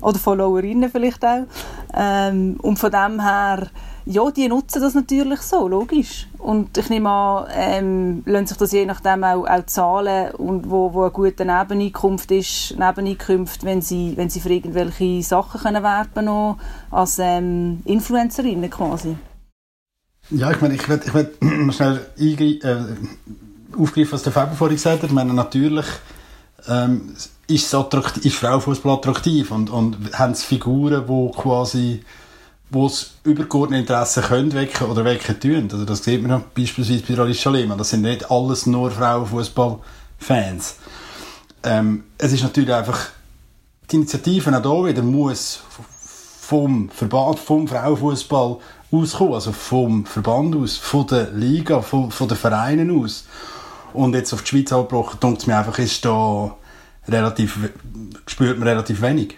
oder Followerinnen vielleicht auch. Ähm, und von dem her ja, die nutzen das natürlich so, logisch. Und ich nehme an, ähm, lassen sich das je nachdem auch, auch zahlen und wo, wo eine gute Nebeneinkunft ist, Nebeneinkünfte, wenn sie, wenn sie für irgendwelche Sachen können werben noch als ähm, Influencerinnen quasi. Ja, ich meine, ich werde ich schnell äh, aufgreifen, was der Faber vorhin gesagt hat. Ich meine, natürlich ähm, ist, ist Frauenfußball attraktiv und, und haben es Figuren, die quasi wo es übergeordnete Interessen können wecken oder wecken tun. Also das sieht man beispielsweise bei Alicia Lehmann. Das sind nicht alles nur Frauenfußball-Fans. Ähm, es ist natürlich einfach, die Initiative auch hier wieder muss vom Verband, vom Frauenfußball auskommen, also vom Verband aus, von der Liga, von, von den Vereinen aus. Und jetzt auf die Schweiz abgebrochen, denkt mir einfach, ist da relativ, spürt man relativ wenig.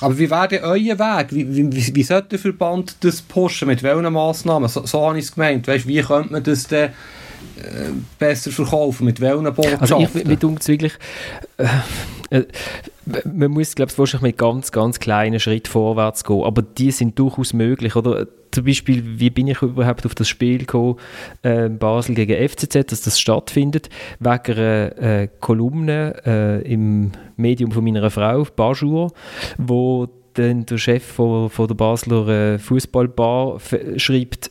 Aber wie wäre denn euer Weg? Wie, wie, wie sollte der Verband das pushen? Mit welchen Massnahmen? So, so habe ich es gemeint. Weißt, wie könnte man das denn besser verkaufen, mit welchen Botschaften. Also ich, denkt wirklich, äh, äh, man muss, glaube ich, wahrscheinlich mit ganz, ganz kleinen Schritten vorwärts gehen, aber die sind durchaus möglich, oder? Zum Beispiel, wie bin ich überhaupt auf das Spiel gekommen, äh, Basel gegen FCZ, dass das stattfindet, wegen einer äh, Kolumne äh, im Medium von meiner Frau, Bajur, wo dann der Chef von, von der Basler äh, Fußballbar schreibt,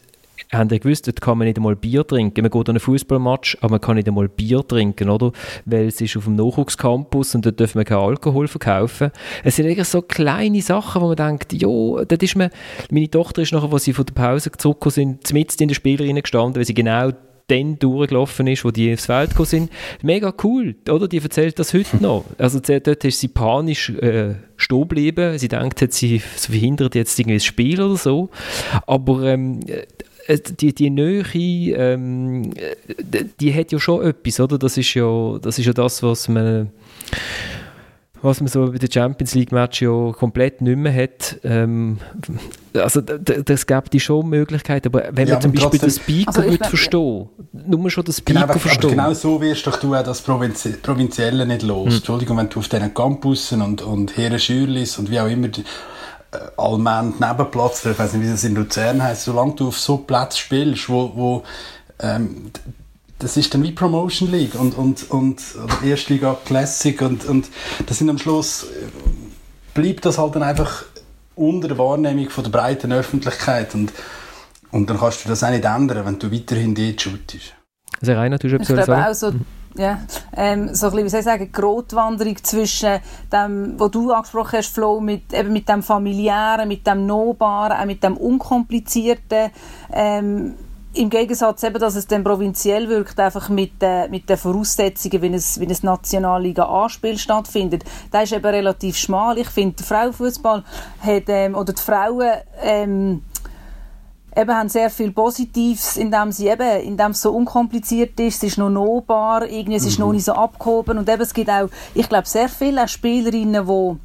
haben ja gewusst, dort kann man nicht einmal Bier trinken. Man geht an einen Fußballmatch, aber man kann nicht einmal Bier trinken, oder? Weil es ist auf dem Nachwuchscampus und dort dürfen wir keinen Alkohol verkaufen. Es sind eigentlich so kleine Sachen, wo man denkt, jo, dort ist man, meine Tochter ist nachher, als sie von der Pause zurückgekommen sind, mitten in der Spielerin gestanden, weil sie genau dann durchgelaufen ist, wo die aufs Feld gekommen sind. Mega cool, oder? Die erzählt das heute noch. Also dort ist sie panisch äh, stehen geblieben. Sie denkt, sie, sie verhindert jetzt irgendwie das Spiel oder so. Aber ähm, äh, die, die Nähe, ähm, die, die hat ja schon etwas, oder? Das ist ja das, ist ja das was man was man so bei den Champions League Match ja komplett nicht mehr hat. Ähm, also das gibt die schon Möglichkeiten, aber wenn ja, man zum Beispiel den Speaker also würde verstehen, nur schon den Speaker genau, verstehen. genau so wirst doch du auch das Provinzi Provinzielle nicht los. Hm. Entschuldigung, wenn du auf diesen Campussen und, und Herren Schürlis und wie auch immer äh, Allmend Nebenplatz, ich weiß nicht, wie das in Luzern heißt, solange du auf so Platz spielst, wo, wo ähm, das ist dann wie Promotion League und, und, und oder Erstliga Classic und, und das sind am Schluss äh, bleibt das halt dann einfach unter der Wahrnehmung von der breiten Öffentlichkeit und, und dann kannst du das auch nicht ändern, wenn du weiterhin dort shootest. Also Rainer, du hast etwas auch so ja, ähm, so ein bisschen, wie soll ich sagen, Grotwanderung zwischen dem, was du angesprochen hast, Flo, mit, eben mit dem familiären, mit dem nahbaren, auch mit dem unkomplizierten, ähm, im Gegensatz eben, dass es dann provinziell wirkt, einfach mit, äh, mit den Voraussetzungen, wie es, wie es Nationalliga-Anspiel stattfindet, da ist eben relativ schmal. Ich finde, der Frauenfußball hat, ähm, oder die Frauen, ähm, eben haben sehr viel Positives, indem sie eben, indem es so unkompliziert ist, es ist noch nahbar, irgendwie, es ist mhm. noch nicht so abgehoben und eben, es gibt auch, ich glaube, sehr viele Spielerinnen, die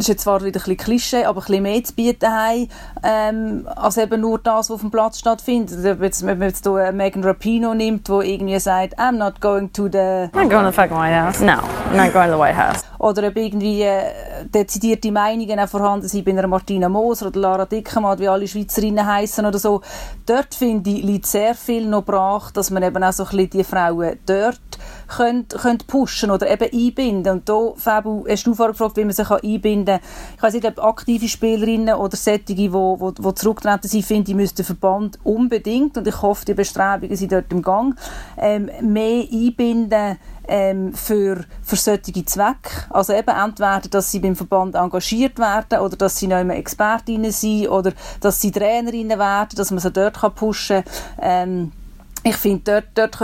ist jetzt zwar wieder ein bisschen Klischee, aber ein bisschen mehr zu bieten haben, ähm, als eben nur das, was auf dem Platz stattfindet. Wenn man jetzt, jetzt hier Megan Rapino nimmt, wo irgendwie sagt, I'm not going to the... I'm going to the fucking White House. No, I'm not going to the White House. Oder ob irgendwie äh, dezidierte Meinungen auch vorhanden sind bei einer Martina Moser oder Lara Dickemann, wie alle Schweizerinnen heißen oder so. Dort, finde ich, liegt sehr viel noch brach, dass man eben auch so ein bisschen die Frauen dort könnt, könnt pushen oder eben einbinden. Und da, Fabu, hast du vorher gefragt, wie man sich einbinden kann. Ich weiß nicht, ob aktive Spielerinnen oder solche, die, wo, wo zurücktreten sind, finde ich, müsste der Verband unbedingt, und ich hoffe, die Bestrebungen sind dort im Gang, ähm, mehr einbinden ähm, für, für solche Zwecke. Also eben entweder, dass sie beim Verband engagiert werden oder dass sie immer Expertinnen sind oder dass sie Trainerinnen werden, dass man sie dort pushen kann. Ähm, ich finde, dort, dort,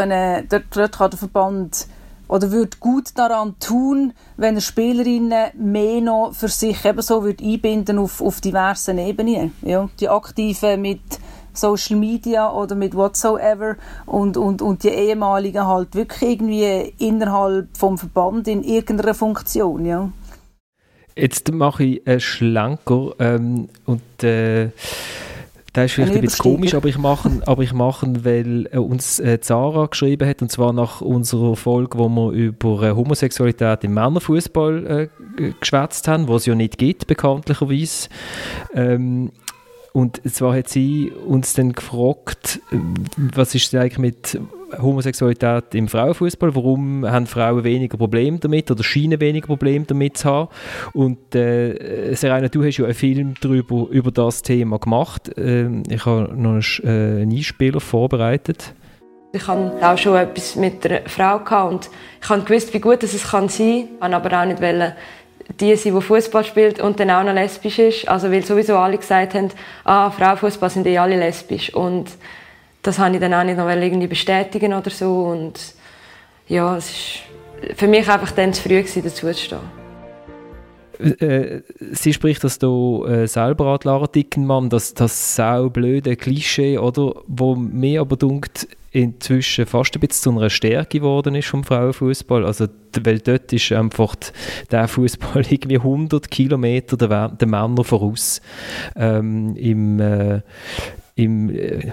dort, dort kann der Verband oder würde gut daran tun, wenn er Spielerinnen mehr noch für sich ebenso würde einbinden auf, auf diversen Ebenen. Ja, die Aktiven mit Social Media oder mit whatsoever und, und, und die ehemaligen halt wirklich irgendwie innerhalb vom Verband in irgendeiner Funktion. Ja. Jetzt mache ich einen Schlenker ähm, und äh das ist vielleicht ein, bisschen komisch, aber ich mache aber ich mache, weil äh, uns äh, Zara geschrieben hat und zwar nach unserer Folge, wo wir über äh, Homosexualität im Männerfußball äh, geschwätzt haben, was es ja nicht gibt bekanntlicherweise. Ähm, und zwar hat sie uns dann gefragt, äh, was ist denn eigentlich mit Homosexualität im Frauenfußball? Warum haben Frauen weniger Probleme damit oder scheinen weniger Probleme damit zu haben? Und äh, Serena, du hast ja einen Film darüber, über das Thema gemacht. Äh, ich habe noch einen, äh, Einspieler vorbereitet. Ich hatte auch schon etwas mit einer Frau und ich gewusst, wie gut es kann sein kann, aber auch nicht wollen, die sind, die Fußball spielt und dann auch noch lesbisch ist. Also weil sowieso alle gesagt haben, ah, Frauenfußball sind eh alle lesbisch. Und das habe ich dann auch nicht noch irgendwie bestätigen oder so. Und ja, es ist für mich einfach dann zu früh gewesen, dazu zu stehen. Äh, sie spricht das hier äh, selber an, Lara Dickenmann, das, das sau blöde Klischee, oder, wo mir aber dunkt, inzwischen fast ein bisschen zu einer Stärke geworden ist vom Frauenfußball. Also, weil dort ist einfach der Fußball irgendwie 100 Kilometer der, der Männer voraus. Ähm, Im, äh, im äh,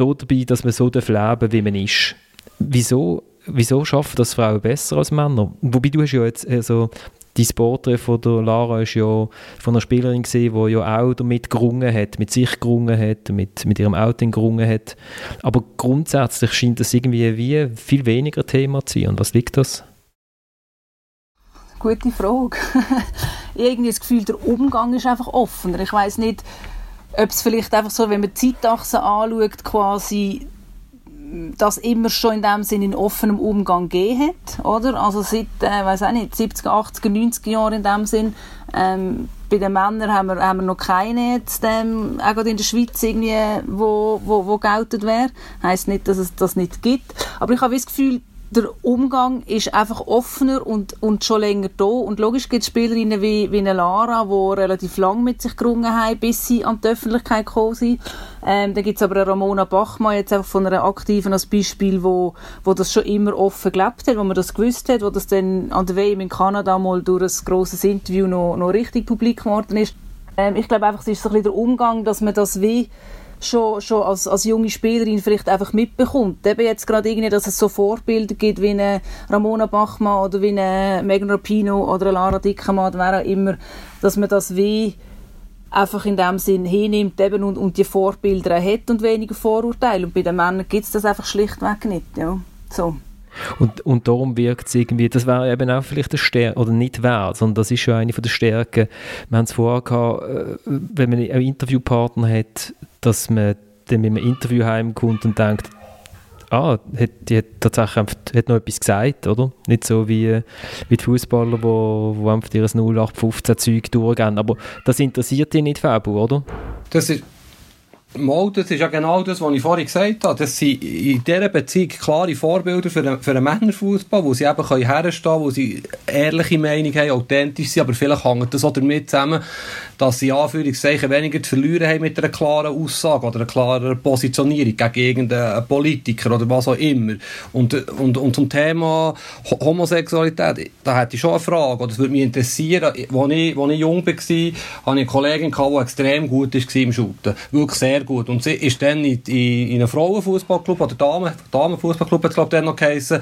dabei, dass man so leben darf, wie man ist. Wieso, wieso schaffen das Frauen besser als Männer? Wobei du hast ja jetzt also dein Porträt von der Lara ist ja von einer Spielerin gesehen, die ja auch damit gerungen hat, mit sich gerungen hat, mit, mit ihrem Outing gerungen hat. Aber grundsätzlich scheint das irgendwie wie viel weniger Thema zu sein. Und was liegt das? Gute Frage. irgendwie das Gefühl, der Umgang ist einfach offener. Ich weiß nicht, ob es vielleicht einfach so, wenn man die Zeitachse anschaut, quasi das immer schon in dem Sinne in offenem Umgang gegeben hat, oder? Also seit, äh, weiß auch nicht, 70er, 80er, 90er Jahren in dem Sinn. Ähm, bei den Männern haben wir, haben wir noch keine jetzt, ähm, auch in der Schweiz irgendwie, wo, wo, wo gelten wäre. Heisst nicht, dass es das nicht gibt. Aber ich habe das Gefühl, der Umgang ist einfach offener und, und schon länger da. Und logisch gibt es Spielerinnen wie, wie eine Lara, die relativ lang mit sich gerungen haben, bis sie an die Öffentlichkeit gekommen sind. Ähm, dann gibt es aber eine Ramona Bachmann, jetzt einfach von einer Aktiven als Beispiel, wo, wo das schon immer offen gelebt hat, wo man das gewusst hat, wo das dann an der WM in Kanada mal durch ein grosses Interview noch, noch richtig publik geworden ist. Ähm, ich glaube einfach, es ist so ein bisschen der Umgang, dass man das wie schon, schon als, als junge Spielerin vielleicht einfach mitbekommt. Eben jetzt gerade irgendwie, dass es so Vorbilder gibt wie eine Ramona Bachmann oder wie eine Megan Rapino oder eine Lara Dickermann, wer auch immer, dass man das wie einfach in dem Sinn hinnimmt eben und, und die Vorbilder hat und weniger Vorurteile. Und bei den Männern gibt es das einfach schlichtweg nicht. Ja. So. Und, und darum wirkt es irgendwie, das wäre eben auch vielleicht eine Stärke, oder nicht wert, sondern das ist ja eine von der Stärken. Wir haben es vorher gehabt, äh, wenn man einen Interviewpartner hat, dass man dann mit einem Interview heimkommt und denkt, ah, hat, die hat tatsächlich einfach, hat noch etwas gesagt, oder? Nicht so wie, wie die Fußballer, die wo, wo einfach ihres 0815 Zeug durchgehen. Aber das interessiert dich nicht, Fabu, oder? Das ist Mal, das ist ja genau das, was ich vorhin gesagt habe. Das sind in dieser Beziehung klare Vorbilder für einen, für einen Männerfußball, wo sie eben herstehen können, wo sie ehrliche Meinung haben, authentisch sind, aber vielleicht hängt das auch damit zusammen, dass sie Anführungszeichen weniger zu verlieren haben mit einer klaren Aussage oder einer klaren Positionierung gegen irgendeinen Politiker oder was auch immer. Und, und, und zum Thema Homosexualität, da hätte ich schon eine Frage, das würde mich interessieren. Als ich, ich jung war, hatte ich eine Kollegin, die extrem gut war im Shooten. Wirklich sehr sehr gut. Und sie ist dann in, in, in einem Frauenfußballclub oder Damen, Damenfußballclub hat es glaube ich noch geheißen.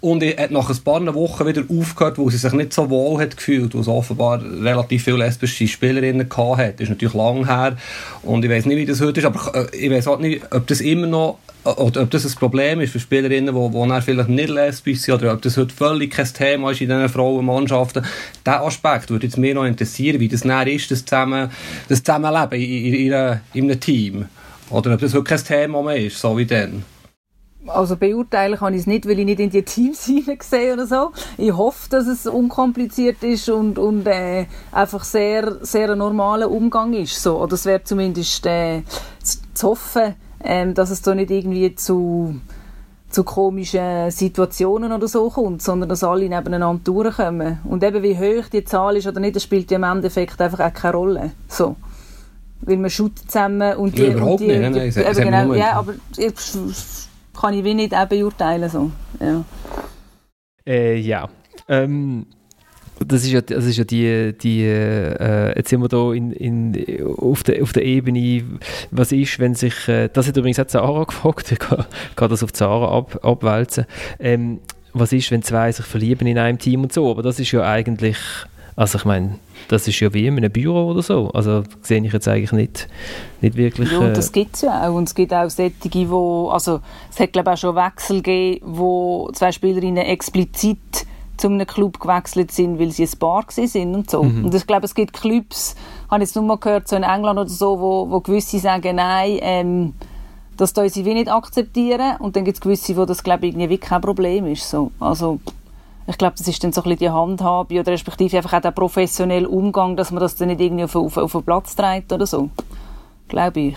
Und hat nach ein paar Wochen wieder aufgehört, wo sie sich nicht so wohl hat gefühlt, wo es offenbar relativ viele lesbische Spielerinnen hatte. Das ist natürlich lang her. Und ich weiß nicht, wie das heute ist, aber äh, ich weiß auch nicht, ob das immer noch oder ob das ein Problem ist für Spielerinnen, die, die vielleicht nicht lesbisch sind, oder ob das heute völlig kein Thema ist in diesen Frauenmannschaften. Diesen Aspekt würde mich noch interessieren, wie das näher ist, das, Zusammen, das Zusammenleben in, in, in, in einem Team. Oder ob das heute kein Thema mehr ist, so wie dann. Also beurteilen kann ich es nicht, weil ich nicht in die Teams hineinsehe oder so. Ich hoffe, dass es unkompliziert ist und, und äh, einfach sehr, sehr ein normaler Umgang ist. So. Oder es wäre zumindest äh, zu hoffen, ähm, dass es da nicht irgendwie zu, zu komischen Situationen oder so kommt, sondern dass alle nebeneinander durchkommen. Und eben wie hoch die Zahl ist oder nicht, das spielt ja im Endeffekt einfach auch keine Rolle. So. Weil man shootet zusammen und die... Ja, überhaupt und die, nicht, nein, die, eben, genau, ja, aber ich, kann ich wie nicht auch beurteilen. So. Ja. Äh, ja. Ähm, das ist ja, das ist ja die, die äh, jetzt sind wir da in, in, auf, der, auf der Ebene, was ist, wenn sich, äh, das hat übrigens auch Zara gefragt, ich kann, kann das auf Zara ab, abwälzen, ähm, was ist, wenn zwei sich verlieben in einem Team und so, aber das ist ja eigentlich, also ich meine, das ist ja wie in einem Büro oder so, also sehe ich jetzt eigentlich nicht, nicht wirklich... Ja, das gibt es ja auch. Und es gibt auch solche, wo, also es hat glaube ich auch schon Wechsel gegeben, wo zwei Spielerinnen explizit zu einem Club gewechselt sind, weil sie ein Bar sind und so. Mhm. Und ich glaube, es gibt Clubs, habe ich jetzt nur mal gehört, so in England oder so, wo, wo gewisse sagen, nein, ähm, das können sie wie nicht akzeptieren. Und dann gibt es gewisse, wo das, glaube ich, irgendwie kein Problem ist. So. Also, ich glaube, das ist dann so ein bisschen die Handhabe oder respektive einfach auch der professionelle Umgang, dass man das dann nicht irgendwie auf, auf, auf den Platz trägt oder so. Glaube ich.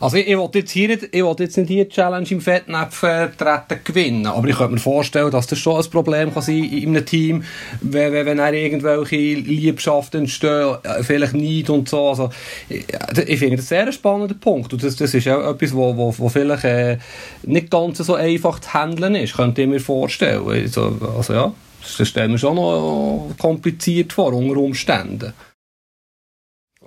Also ich, ich wollte jetzt hier nicht, ich wollte jetzt nicht die Challenge im Fettnäpfen äh, treten gewinnen, aber ich könnte mir vorstellen, dass das schon ein Problem kann sein in einem Team, wenn, wenn, wenn irgendwelche Liebschaften entstehen, äh, vielleicht nicht und so. Also ich, ich finde das sehr ein spannender Punkt und das, das ist auch etwas, wo, wo, wo vielleicht äh, nicht ganz so einfach zu handeln ist, könnte ich mir vorstellen. Also, also ja, das stellen wir schon noch kompliziert vor, unter Umständen.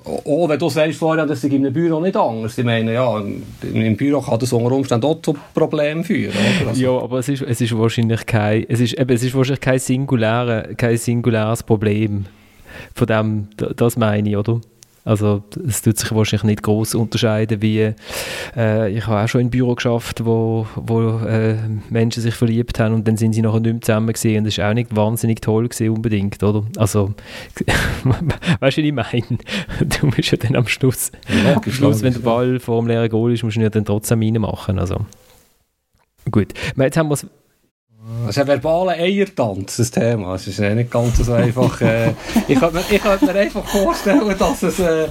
Oh, wenn du sagst, Florian, das in einem Büro nicht anders. Ich meine, ja, im Büro kann das unter Umständen auch zu Problemen führen. Also. Ja, aber es ist, es ist wahrscheinlich kein, es ist, eben, es ist wahrscheinlich kein, singuläre, kein singuläres Problem. Von dem, das meine ich, oder? Also es tut sich wahrscheinlich nicht groß unterscheiden, wie äh, ich habe auch schon in Büro geschafft, wo, wo äh, Menschen sich verliebt haben und dann sind sie nachher nicht mehr zusammen gesehen und das ist auch nicht wahnsinnig toll gewesen, unbedingt, oder? Also weißt du, was ich meine? Du musst ja dann am Schluss, ja, am Schluss wenn der Ball vor dem leeren Goal ist, musst du ja dann trotzdem reinmachen, also gut. Jetzt haben wir es das ist ein verbaler Eiertanz, das Thema. Es ist nicht ganz so einfach. Äh, ich könnte mir, ich könnte mir einfach vorstellen, dass es äh,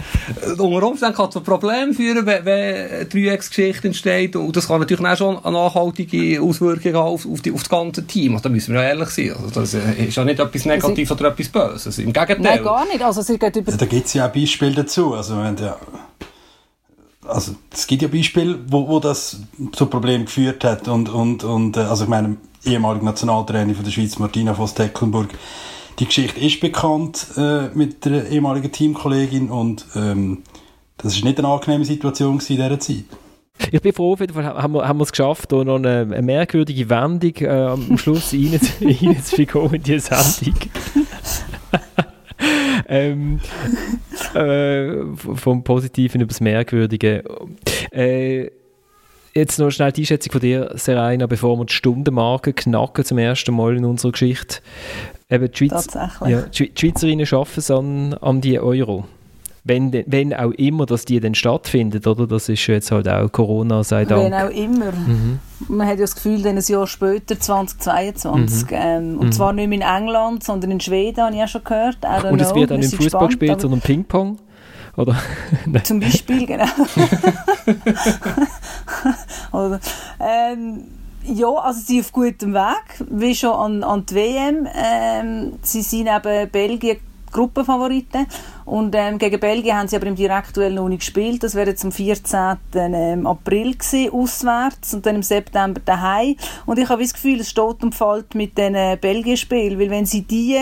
unter Umständen kann zu Problemen führen wenn, wenn eine Dreiecksgeschichte entsteht. Und das kann natürlich auch schon eine nachhaltige Auswirkung haben auf, auf, die, auf das ganze Team. Also, da müssen wir ja ehrlich sein. Also, das äh, ist ja nicht etwas Negatives oder etwas Böses. Im Gegenteil. Nein, gar nicht. Also, es geht über da gibt es ja auch Beispiele dazu. Also, wenn der also es gibt ja Beispiele, wo, wo das zu Problemen geführt hat und, und, und äh, also ich meine, ehemaliger Nationaltrainer von der Schweiz, Martina Voss Tecklenburg. Die Geschichte ist bekannt äh, mit der ehemaligen Teamkollegin und ähm, das ist nicht eine angenehme Situation in dieser Zeit. Ich bin froh, auf jeden Fall haben wir, haben wir es geschafft, da noch eine, eine merkwürdige Wendung äh, am Schluss reinzubekommen in diese Sendung. ähm, äh, vom Positiven über das Merkwürdige. Äh, Jetzt noch schnell die Einschätzung von dir, Serena, bevor wir die Stundenmarke knacken zum ersten Mal in unserer Geschichte. Eben die, Schweiz, ja, die Schweizerinnen schaffen es an, an die Euro. Wenn, wenn auch immer, dass die dann stattfindet, oder? Das ist jetzt halt auch Corona, sei Dank. Wenn auch immer. Mhm. Man hat ja das Gefühl, dann ein Jahr später, 2022. Mhm. Ähm, und mhm. zwar nicht mehr in England, sondern in Schweden, habe ich auch schon gehört. Und es wird auch nicht Fußball gespielt, sondern Ping-Pong. Oder? Zum Beispiel, genau. Oder, ähm, ja, also sie sind auf gutem Weg, wie schon an, an die WM. Ähm, sie sind eben Belgien Gruppenfavoriten. Und ähm, gegen Belgien haben sie aber im Direktduell noch nicht gespielt. Das wäre zum 14. Ähm, April gewesen, auswärts und dann im September daheim. Und ich habe das Gefühl, es steht und fällt mit den Belgien-Spielen, weil wenn sie die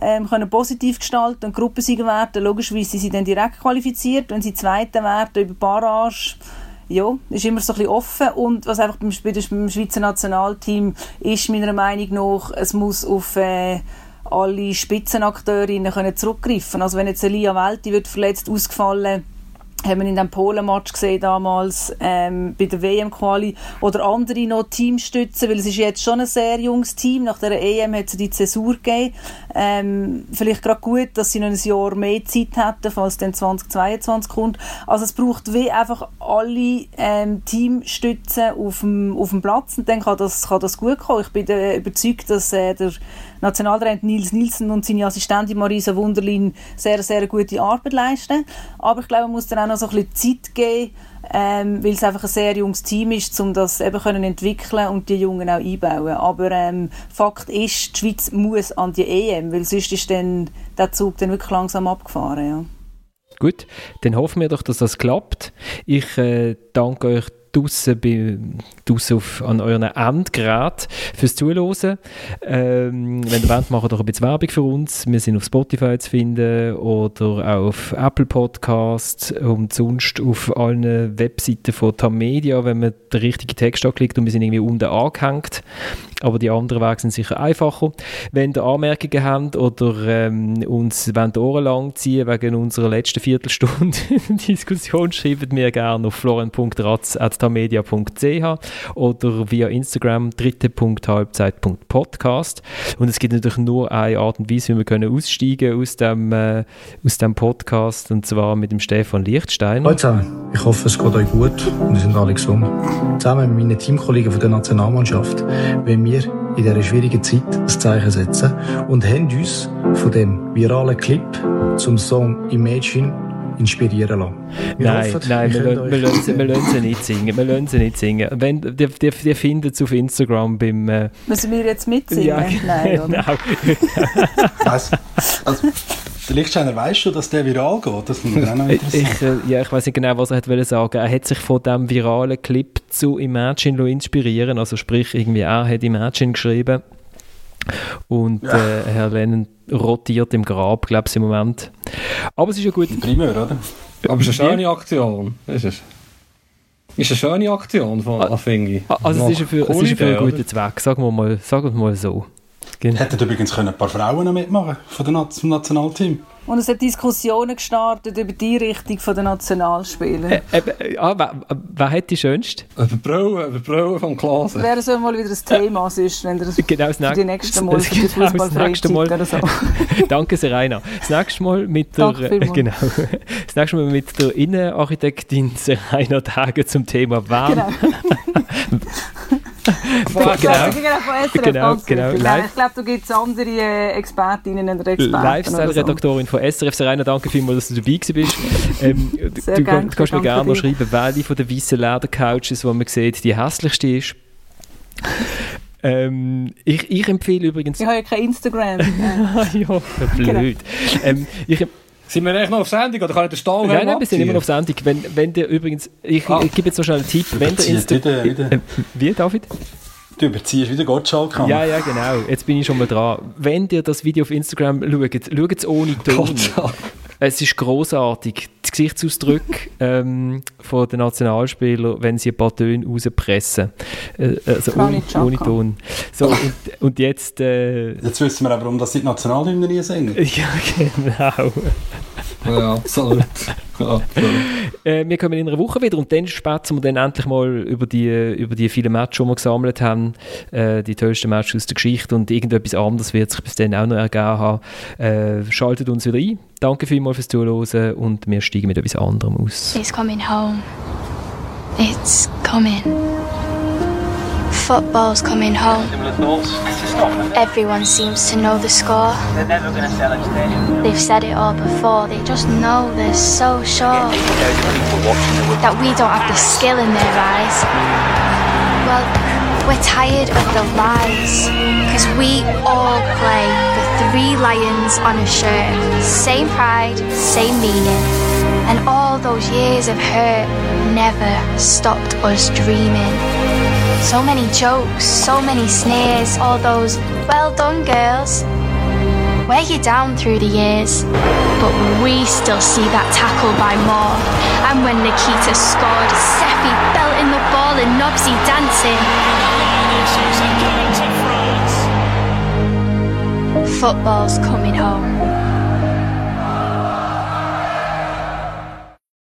ähm, können positiv gestalten und Gruppensieger werden, logischerweise sind sie dann direkt qualifiziert. Wenn sie Zweiter werden über Barrage, ja, ist immer so ein bisschen offen. Und was einfach beim, beim Schweizer Nationalteam ist, meiner Meinung nach, es muss auf äh, alle Spitzenakteurinnen können zurückgreifen. Also wenn jetzt Elia Welti wird verletzt ausgefallen haben wir in dem Polen-Match gesehen damals ähm, bei der WM-Quali oder andere noch Teams stützen, weil es ist jetzt schon ein sehr junges Team. Nach der EM hat es die Zäsur gegeben. Ähm, vielleicht gerade gut, dass sie noch ein Jahr mehr Zeit hätten, falls dann 2022 kommt. Also es braucht wie einfach alle ähm, Teamstützen auf dem, auf dem Platz und dann kann das, kann das gut kommen. Ich bin überzeugt, dass äh, der Nationaltrainer Nils Nielsen und seine Assistentin Marisa Wunderlin sehr, sehr gute Arbeit leisten. Aber ich glaube, man muss dann auch noch so ein bisschen Zeit geben, ähm, weil es einfach ein sehr junges Team ist, um das eben können entwickeln und die Jungen auch einbauen. Aber ähm, Fakt ist, die Schweiz muss an die EM, weil sonst ist dann der Zug dann wirklich langsam abgefahren. Ja. Gut, dann hoffen wir doch, dass das klappt. Ich äh, danke euch draussen, draussen auf, an euren Endgeräten fürs Zuhören. Ähm, wenn ihr wollt, macht doch ein bisschen Werbung für uns. Wir sind auf Spotify zu finden oder auf Apple Podcasts und sonst auf allen Webseiten von Tamedia, wenn man den richtigen Text anklickt und wir sind irgendwie unten angehängt aber die anderen Wege sind sicher einfacher. Wenn ihr Anmerkungen habt oder ähm, uns wollt Ohren lang ziehen wegen unserer letzten Viertelstunde Diskussion, schreibt mir gerne auf florian.ratz.tamedia.ch oder via Instagram dritte.halbzeit.podcast und es gibt natürlich nur eine Art und Weise, wie wir können aussteigen aus dem, äh, aus dem Podcast und zwar mit dem Stefan Lichtsteiner. Hallo zusammen, ich hoffe es geht euch gut und wir sind alle gesund. Zusammen mit meinen Teamkollegen von der Nationalmannschaft, wenn wir in dieser schwierigen Zeit das Zeichen setzen und haben uns von dem viralen Clip zum Song Imagine inspirieren lassen. Wir nein, hoffen, nein, wir, wir, wir, lassen, wir lassen sie nicht singen. Wir lassen sie nicht singen. Wenn, die, die, die findet es auf Instagram beim... Äh, Müssen wir jetzt mitsingen? Ja, nein, oder? Genau. also, also, der Lichtsteiner, weißt du, dass der viral geht? Das muss auch noch interessieren. Ich, äh, ja, ich weiß nicht genau, was er hat sagen Er hat sich von diesem viralen Clip zu Imagine inspirieren Also sprich, irgendwie er hat Imagine geschrieben. Und ja. äh, Herr Lennon rotiert im Grab, glaube ich, im Moment. Aber es ist ja gut. Primär, oder? Aber es ist eine schöne Aktion. Ist es? Ist eine schöne Aktion von Affingi. Also es ist für, es ist für einen guten Zweck, sagen wir mal, sagen wir mal so. Genau. Hätten übrigens können ein paar Frauen noch mitmachen von dem Nationalteam. Und es hat Diskussionen gestartet über die Richtung der Nationalspieler. Äh, äh, ah, wer, wer hat die schönste? Über Brauen, über Brauen vom Klasen. Wäre so mal wieder ein Thema sonst, wenn das genau, das für die nächste Mal für die genau, Fußballfreizeit oder so. Danke, Serena. Das nächste Mal mit der, äh, genau, das nächste Mal mit der Innenarchitektin Serena Tage zum Thema Warm. Genau. Genau. genau, genau. Ich glaube, da gibt es andere äh, Expertinnen und Experten. Lifestyle-Redaktorin von SRF. Serena, danke vielmals, dass du dabei bist. Ähm, du, gern, kannst mir gerne noch schreiben, welche von den weißen Ledercouches, die man sieht, die hässlichste ist. Ähm, ich, ich empfehle übrigens... Ich habe ja kein Instagram. ja, blöd. Genau. Ähm, ich, sind wir eigentlich noch auf Sendung oder kann ich den Stahl Nein, nein, wir sind immer noch auf Sendung. Wenn, wenn der übrigens, ich, ah. ich gebe jetzt noch schnell einen Tipp. Wenn der Insta wieder, wieder. Äh, wie, David? Du überziehst wieder Gottschalk. Ja, ja, genau. Jetzt bin ich schon mal dran. Wenn ihr das Video auf Instagram schaut, schaut es ohne Ton. Es ist großartig. Die Gesichtsausdrücke ähm, von den Nationalspielern, wenn sie ein paar Töne rauspressen. Äh, also ohne, ohne, Ton. So, und, und jetzt... Äh, jetzt wissen wir aber, warum das die Nationalhymne nie singen. ja, genau. ja, absolut. Ja, äh, wir kommen in einer Woche wieder und dann spätzen wir dann endlich mal über die, über die vielen Matches, die wir gesammelt haben, äh, die tollsten Matches aus der Geschichte und irgendetwas anderes wird sich bis dann auch noch ergeben haben. Äh, schaltet uns wieder ein. Danke vielmals fürs Zuhören und wir steigen mit etwas anderem aus. It's coming home. It's coming. Football's coming home. Everyone seems to know the score. They've said it all before, they just know they're so sure that we don't have the skill in their eyes. Well, we're tired of the lies, cause we all play the three lions on a shirt. Same pride, same meaning. And all those years of hurt never stopped us dreaming. So many jokes, so many sneers, all those well done girls. Wear you down through the years, but we still see that tackle by more. And when Nikita scored, Seppi belting the ball and Nobsy dancing. Football's coming home.